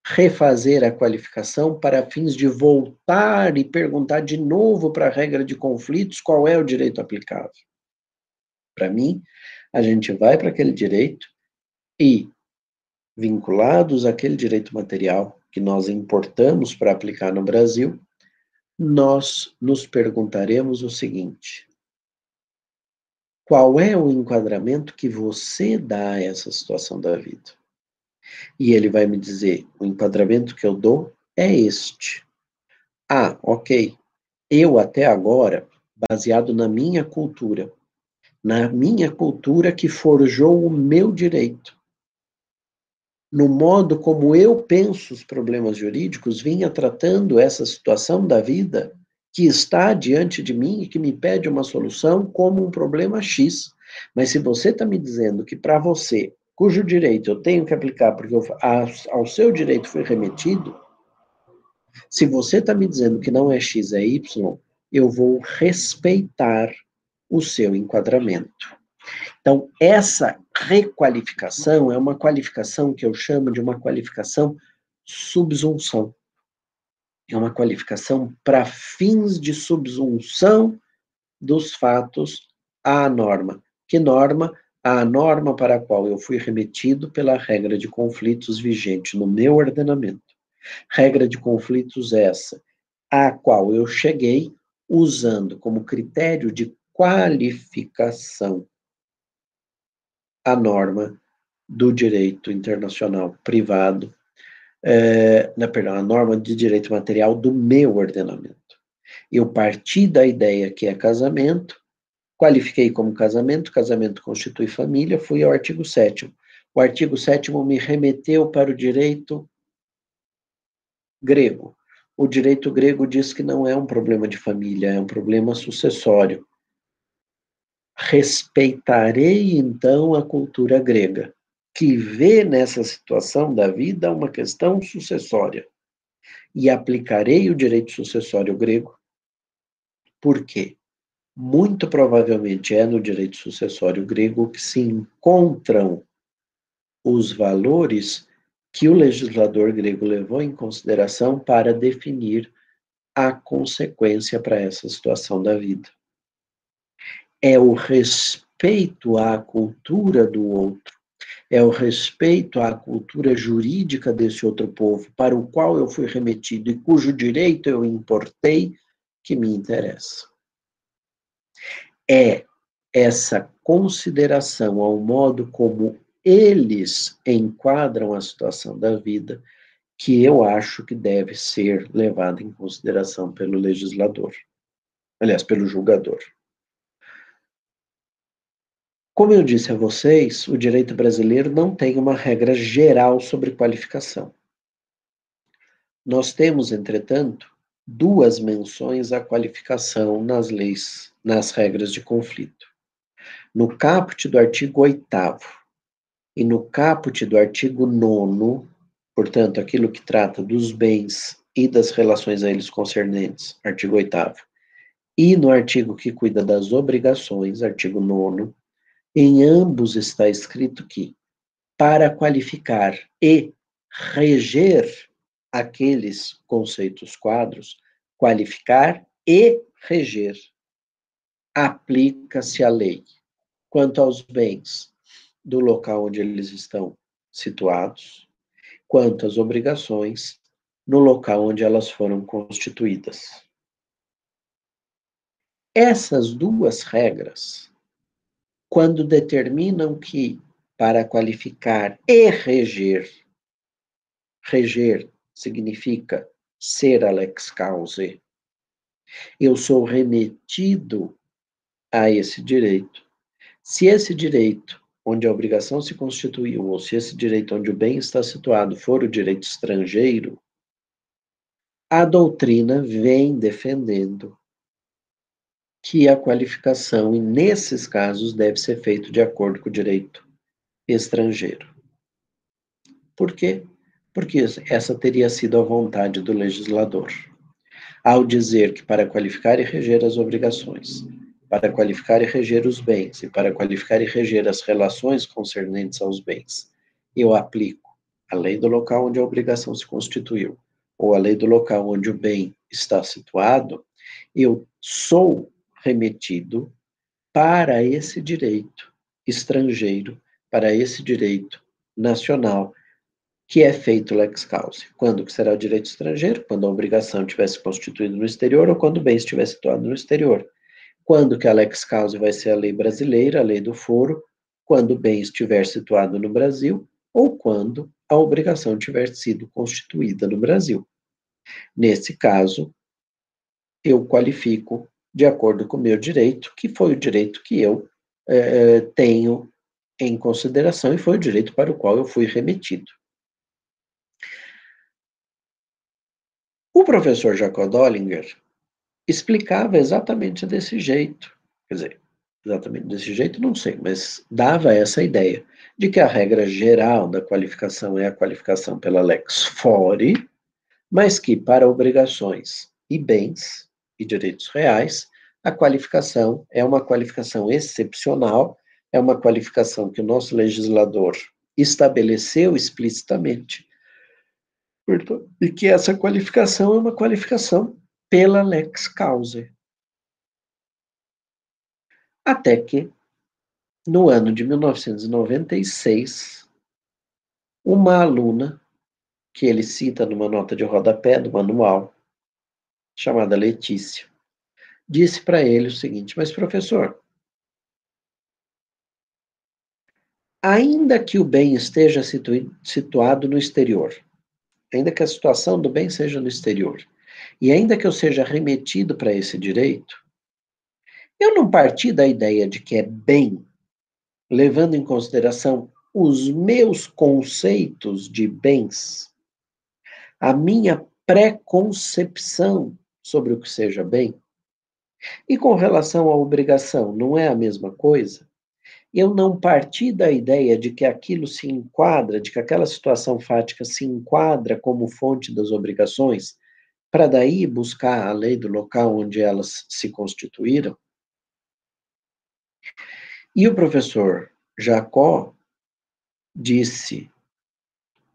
refazer a qualificação para fins de voltar e perguntar de novo para a regra de conflitos qual é o direito aplicável. Para mim, a gente vai para aquele direito e, vinculados àquele direito material que nós importamos para aplicar no Brasil, nós nos perguntaremos o seguinte: qual é o enquadramento que você dá a essa situação da vida? E ele vai me dizer: o enquadramento que eu dou é este. Ah, ok. Eu até agora, baseado na minha cultura, na minha cultura que forjou o meu direito, no modo como eu penso os problemas jurídicos, vinha tratando essa situação da vida que está diante de mim e que me pede uma solução como um problema X. Mas se você está me dizendo que para você cujo direito eu tenho que aplicar porque eu, ao seu direito foi remetido, se você está me dizendo que não é X, é Y, eu vou respeitar o seu enquadramento. Então, essa requalificação é uma qualificação que eu chamo de uma qualificação subsunção. É uma qualificação para fins de subsunção dos fatos à norma. Que norma? À norma para a qual eu fui remetido pela regra de conflitos vigente no meu ordenamento. Regra de conflitos essa, a qual eu cheguei usando como critério de qualificação a norma do direito internacional privado, é, não, perdão, a norma de direito material do meu ordenamento. Eu parti da ideia que é casamento, qualifiquei como casamento, casamento constitui família, fui ao artigo 7 O artigo 7 me remeteu para o direito grego. O direito grego diz que não é um problema de família, é um problema sucessório. Respeitarei então a cultura grega, que vê nessa situação da vida uma questão sucessória, e aplicarei o direito sucessório grego. Por quê? Muito provavelmente é no direito sucessório grego que se encontram os valores que o legislador grego levou em consideração para definir a consequência para essa situação da vida é o respeito à cultura do outro, é o respeito à cultura jurídica desse outro povo, para o qual eu fui remetido e cujo direito eu importei, que me interessa. É essa consideração ao modo como eles enquadram a situação da vida que eu acho que deve ser levada em consideração pelo legislador. Aliás, pelo julgador. Como eu disse a vocês, o direito brasileiro não tem uma regra geral sobre qualificação. Nós temos, entretanto, duas menções à qualificação nas leis, nas regras de conflito. No caput do artigo 8 e no caput do artigo 9, portanto, aquilo que trata dos bens e das relações a eles concernentes, artigo 8 e no artigo que cuida das obrigações, artigo 9 em ambos está escrito que, para qualificar e reger aqueles conceitos quadros, qualificar e reger, aplica-se a lei quanto aos bens do local onde eles estão situados, quanto às obrigações no local onde elas foram constituídas. Essas duas regras quando determinam que, para qualificar e reger, reger significa ser a lex causa, eu sou remetido a esse direito. Se esse direito, onde a obrigação se constituiu, ou se esse direito onde o bem está situado for o direito estrangeiro, a doutrina vem defendendo que a qualificação, nesses casos, deve ser feito de acordo com o direito estrangeiro. Por quê? Porque essa teria sido a vontade do legislador. Ao dizer que para qualificar e reger as obrigações, para qualificar e reger os bens, e para qualificar e reger as relações concernentes aos bens, eu aplico a lei do local onde a obrigação se constituiu, ou a lei do local onde o bem está situado, eu sou remetido para esse direito estrangeiro, para esse direito nacional, que é feito lex causa. Quando que será o direito estrangeiro? Quando a obrigação tivesse constituído no exterior ou quando o bem estiver situado no exterior. Quando que a lex causa vai ser a lei brasileira, a lei do foro, quando o bem estiver situado no Brasil ou quando a obrigação tiver sido constituída no Brasil. Nesse caso, eu qualifico de acordo com o meu direito, que foi o direito que eu é, tenho em consideração e foi o direito para o qual eu fui remetido. O professor Jacob Dollinger explicava exatamente desse jeito, quer dizer, exatamente desse jeito, não sei, mas dava essa ideia de que a regra geral da qualificação é a qualificação pela lex fori, mas que para obrigações e bens e direitos reais, a qualificação é uma qualificação excepcional, é uma qualificação que o nosso legislador estabeleceu explicitamente, e que essa qualificação é uma qualificação pela lex causa. Até que, no ano de 1996, uma aluna, que ele cita numa nota de rodapé do manual, chamada Letícia, disse para ele o seguinte: Mas, professor, ainda que o bem esteja situado no exterior, ainda que a situação do bem seja no exterior, e ainda que eu seja remetido para esse direito, eu não parti da ideia de que é bem, levando em consideração os meus conceitos de bens, a minha preconcepção sobre o que seja bem. E com relação à obrigação, não é a mesma coisa? Eu não parti da ideia de que aquilo se enquadra, de que aquela situação fática se enquadra como fonte das obrigações, para daí buscar a lei do local onde elas se constituíram? E o professor Jacó disse: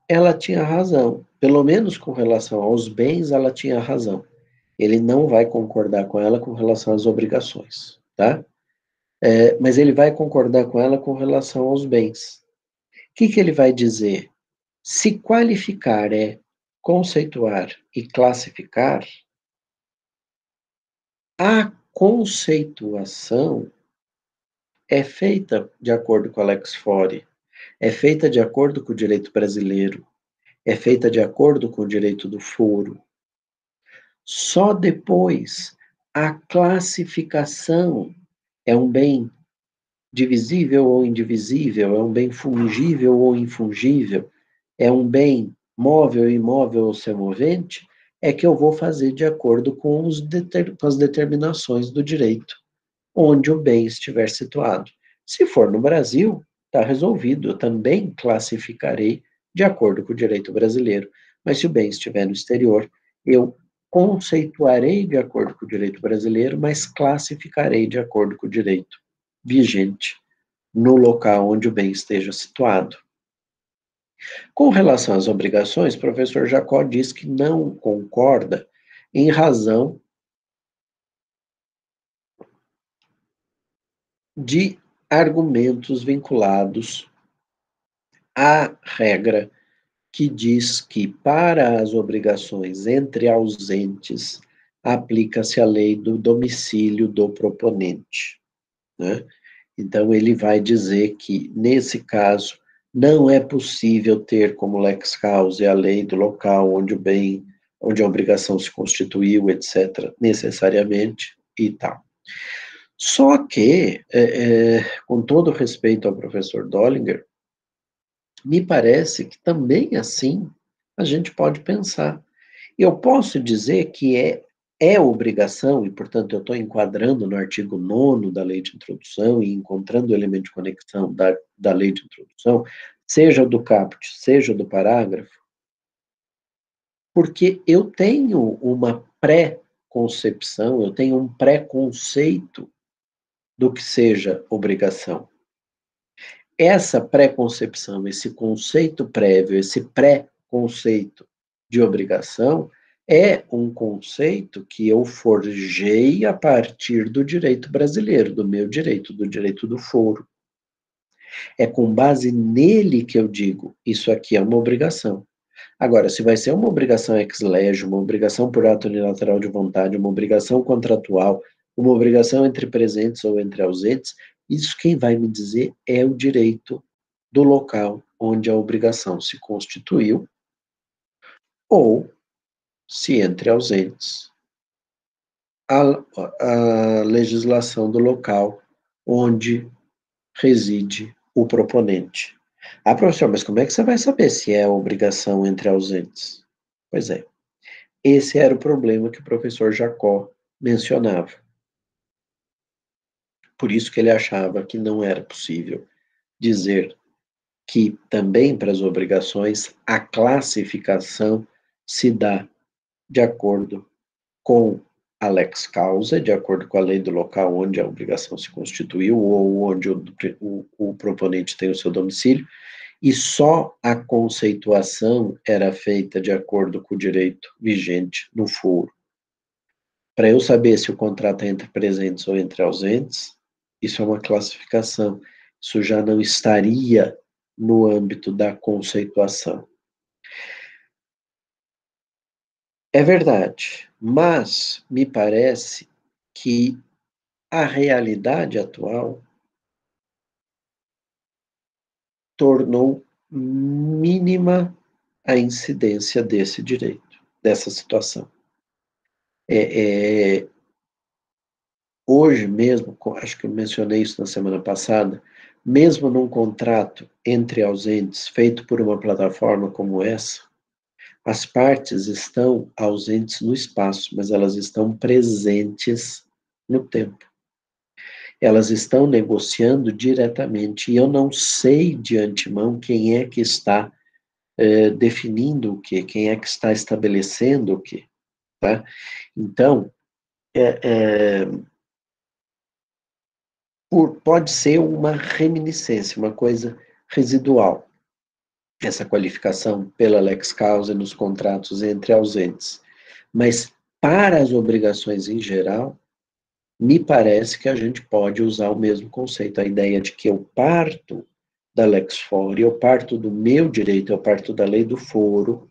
ela tinha razão, pelo menos com relação aos bens, ela tinha razão. Ele não vai concordar com ela com relação às obrigações, tá? É, mas ele vai concordar com ela com relação aos bens. O que, que ele vai dizer? Se qualificar é conceituar e classificar, a conceituação é feita de acordo com Alex Fore, é feita de acordo com o direito brasileiro, é feita de acordo com o direito do foro. Só depois a classificação é um bem divisível ou indivisível, é um bem fungível ou infungível, é um bem móvel, imóvel ou semovente, é que eu vou fazer de acordo com, com as determinações do direito, onde o bem estiver situado. Se for no Brasil, está resolvido, eu também classificarei de acordo com o direito brasileiro. Mas se o bem estiver no exterior, eu conceituarei de acordo com o direito brasileiro, mas classificarei de acordo com o direito vigente no local onde o bem esteja situado. Com relação às obrigações, professor Jacó diz que não concorda em razão de argumentos vinculados à regra que diz que para as obrigações entre ausentes aplica-se a lei do domicílio do proponente. Né? Então, ele vai dizer que, nesse caso, não é possível ter como lex causa a lei do local onde o bem, onde a obrigação se constituiu, etc., necessariamente e tal. Só que, é, é, com todo respeito ao professor Dollinger, me parece que também assim a gente pode pensar. Eu posso dizer que é, é obrigação, e portanto eu estou enquadrando no artigo 9 da lei de introdução e encontrando o elemento de conexão da, da lei de introdução, seja do caput, seja do parágrafo, porque eu tenho uma pré-concepção, eu tenho um pré-conceito do que seja obrigação. Essa pré-concepção, esse conceito prévio, esse pré-conceito de obrigação, é um conceito que eu forjei a partir do direito brasileiro, do meu direito, do direito do foro. É com base nele que eu digo, isso aqui é uma obrigação. Agora, se vai ser uma obrigação ex lege, uma obrigação por ato unilateral de vontade, uma obrigação contratual, uma obrigação entre presentes ou entre ausentes, isso quem vai me dizer é o direito do local onde a obrigação se constituiu, ou, se entre ausentes, a, a legislação do local onde reside o proponente. Ah, professor, mas como é que você vai saber se é obrigação entre ausentes? Pois é, esse era o problema que o professor Jacó mencionava. Por isso que ele achava que não era possível dizer que também para as obrigações a classificação se dá de acordo com a lex causa, de acordo com a lei do local onde a obrigação se constituiu ou onde o, o, o proponente tem o seu domicílio, e só a conceituação era feita de acordo com o direito vigente no foro. Para eu saber se o contrato é entre presentes ou entre ausentes, isso é uma classificação. Isso já não estaria no âmbito da conceituação. É verdade, mas me parece que a realidade atual tornou mínima a incidência desse direito, dessa situação. É, é, hoje mesmo, acho que eu mencionei isso na semana passada, mesmo num contrato entre ausentes feito por uma plataforma como essa, as partes estão ausentes no espaço, mas elas estão presentes no tempo. Elas estão negociando diretamente, e eu não sei de antemão quem é que está é, definindo o que, quem é que está estabelecendo o que. Tá? Então, é, é, por, pode ser uma reminiscência, uma coisa residual essa qualificação pela lex causa nos contratos entre ausentes. Mas para as obrigações em geral, me parece que a gente pode usar o mesmo conceito, a ideia de que eu parto da lex fora, eu parto do meu direito, eu parto da lei do foro,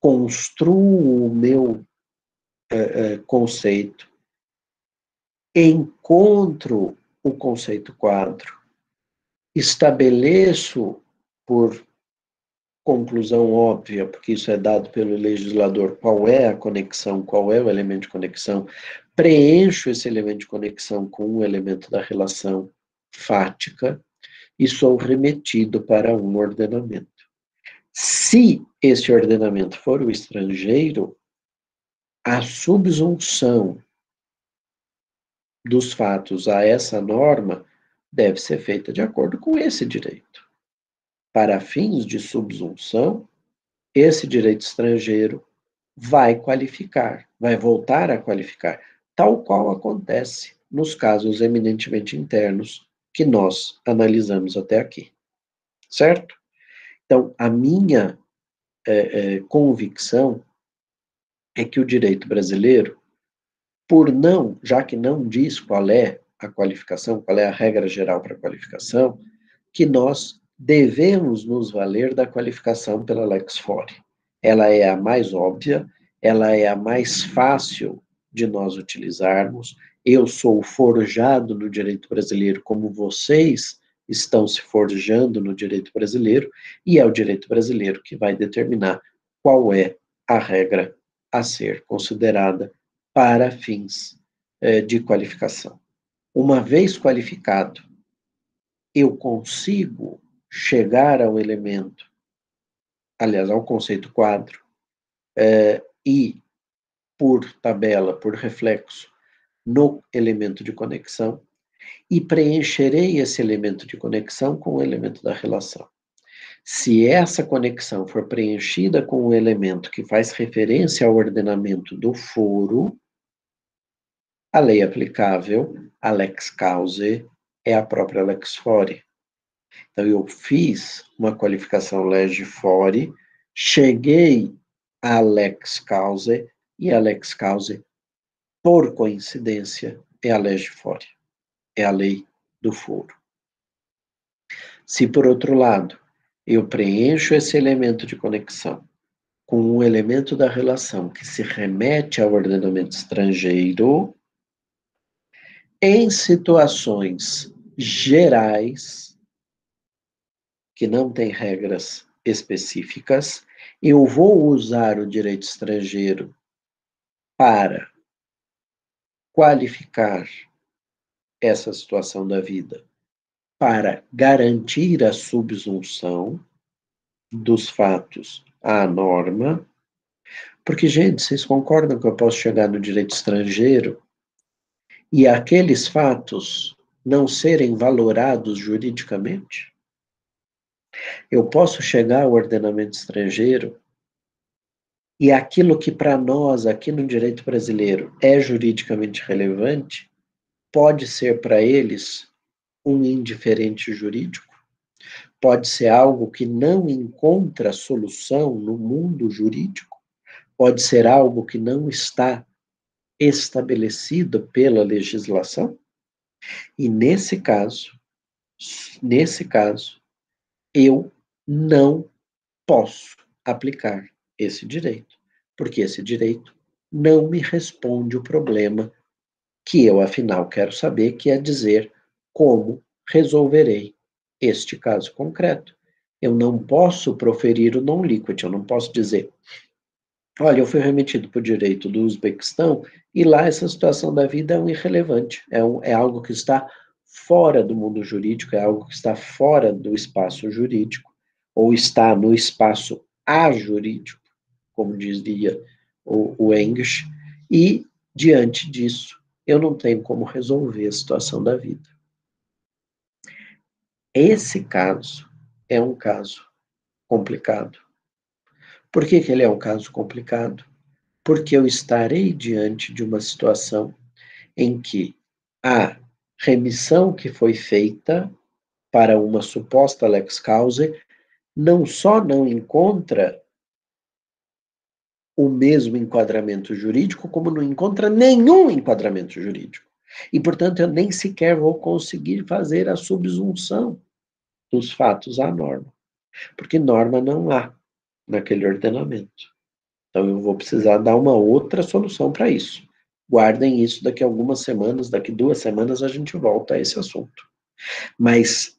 construo o meu é, é, conceito, encontro o conceito quadro, estabeleço por conclusão óbvia, porque isso é dado pelo legislador, qual é a conexão, qual é o elemento de conexão, preencho esse elemento de conexão com um elemento da relação fática e sou remetido para um ordenamento. Se esse ordenamento for o estrangeiro, a subsunção dos fatos a essa norma deve ser feita de acordo com esse direito para fins de subsunção, esse direito estrangeiro vai qualificar, vai voltar a qualificar, tal qual acontece nos casos eminentemente internos que nós analisamos até aqui. Certo? Então, a minha é, é, convicção é que o direito brasileiro, por não, já que não diz qual é a qualificação, qual é a regra geral para a qualificação, que nós devemos nos valer da qualificação pela Lex Fore. Ela é a mais óbvia, ela é a mais fácil de nós utilizarmos. Eu sou forjado no direito brasileiro como vocês estão se forjando no direito brasileiro, e é o direito brasileiro que vai determinar qual é a regra a ser considerada para fins eh, de qualificação. Uma vez qualificado, eu consigo chegar ao elemento, aliás, ao conceito quadro, é, e por tabela, por reflexo, no elemento de conexão, e preencherei esse elemento de conexão com o elemento da relação. Se essa conexão for preenchida com o elemento que faz referência ao ordenamento do foro, a lei aplicável, a lex cause, é a própria lex fore. Então, eu fiz uma qualificação lege fore, cheguei a lex cause, e a lex cause, por coincidência, é a lege fore, é a lei do foro. Se, por outro lado, eu preencho esse elemento de conexão com um elemento da relação que se remete ao ordenamento estrangeiro, em situações gerais, que não tem regras específicas, eu vou usar o direito estrangeiro para qualificar essa situação da vida, para garantir a subsunção dos fatos à norma, porque, gente, vocês concordam que eu posso chegar no direito estrangeiro e aqueles fatos não serem valorados juridicamente? Eu posso chegar ao ordenamento estrangeiro e aquilo que para nós, aqui no direito brasileiro, é juridicamente relevante, pode ser para eles um indiferente jurídico, pode ser algo que não encontra solução no mundo jurídico, pode ser algo que não está estabelecido pela legislação. E nesse caso, nesse caso, eu não posso aplicar esse direito, porque esse direito não me responde o problema que eu, afinal, quero saber, que é dizer como resolverei este caso concreto. Eu não posso proferir o non-liquid, eu não posso dizer, olha, eu fui remetido para o direito do Uzbequistão e lá essa situação da vida é um irrelevante, é, um, é algo que está fora do mundo jurídico, é algo que está fora do espaço jurídico, ou está no espaço ajurídico, como dizia o, o e, diante disso, eu não tenho como resolver a situação da vida. Esse caso é um caso complicado. Por que, que ele é um caso complicado? Porque eu estarei diante de uma situação em que a remissão que foi feita para uma suposta lex causa não só não encontra o mesmo enquadramento jurídico, como não encontra nenhum enquadramento jurídico. E, portanto, eu nem sequer vou conseguir fazer a subsunção dos fatos à norma, porque norma não há naquele ordenamento. Então, eu vou precisar dar uma outra solução para isso. Guardem isso daqui a algumas semanas, daqui duas semanas a gente volta a esse assunto. Mas,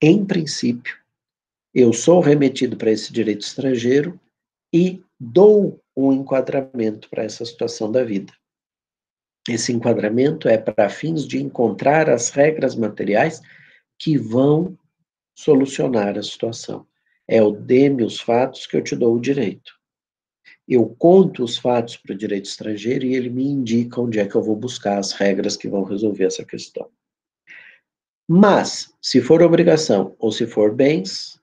em princípio, eu sou remetido para esse direito estrangeiro e dou um enquadramento para essa situação da vida. Esse enquadramento é para fins de encontrar as regras materiais que vão solucionar a situação. É o dê-me os fatos que eu te dou o direito. Eu conto os fatos para o direito estrangeiro e ele me indica onde é que eu vou buscar as regras que vão resolver essa questão. Mas, se for obrigação ou se for bens,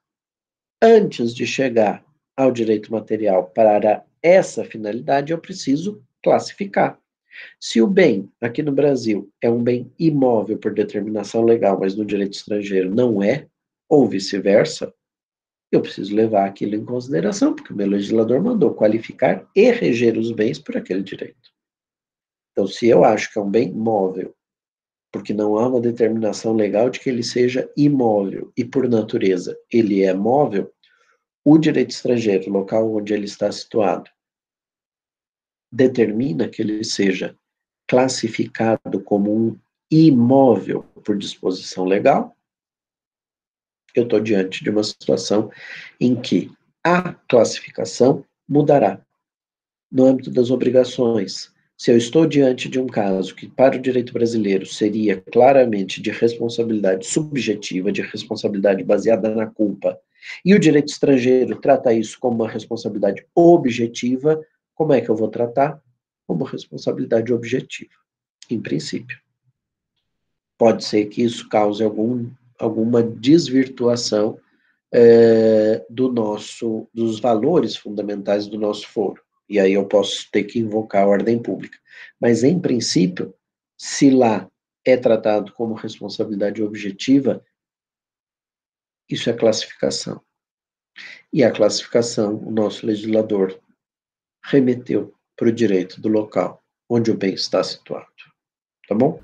antes de chegar ao direito material para essa finalidade, eu preciso classificar. Se o bem, aqui no Brasil, é um bem imóvel por determinação legal, mas no direito estrangeiro não é, ou vice-versa, eu preciso levar aquilo em consideração, porque o meu legislador mandou qualificar e reger os bens por aquele direito. Então, se eu acho que é um bem móvel, porque não há uma determinação legal de que ele seja imóvel, e por natureza ele é móvel, o direito estrangeiro, local onde ele está situado, determina que ele seja classificado como um imóvel por disposição legal, eu estou diante de uma situação em que a classificação mudará. No âmbito das obrigações, se eu estou diante de um caso que, para o direito brasileiro, seria claramente de responsabilidade subjetiva, de responsabilidade baseada na culpa, e o direito estrangeiro trata isso como uma responsabilidade objetiva, como é que eu vou tratar? Como responsabilidade objetiva, em princípio. Pode ser que isso cause algum, alguma desvirtuação é, do nosso, dos valores fundamentais do nosso foro. E aí eu posso ter que invocar a ordem pública. Mas, em princípio, se lá é tratado como responsabilidade objetiva, isso é classificação. E a classificação, o nosso legislador remeteu para o direito do local onde o bem está situado. Tá bom?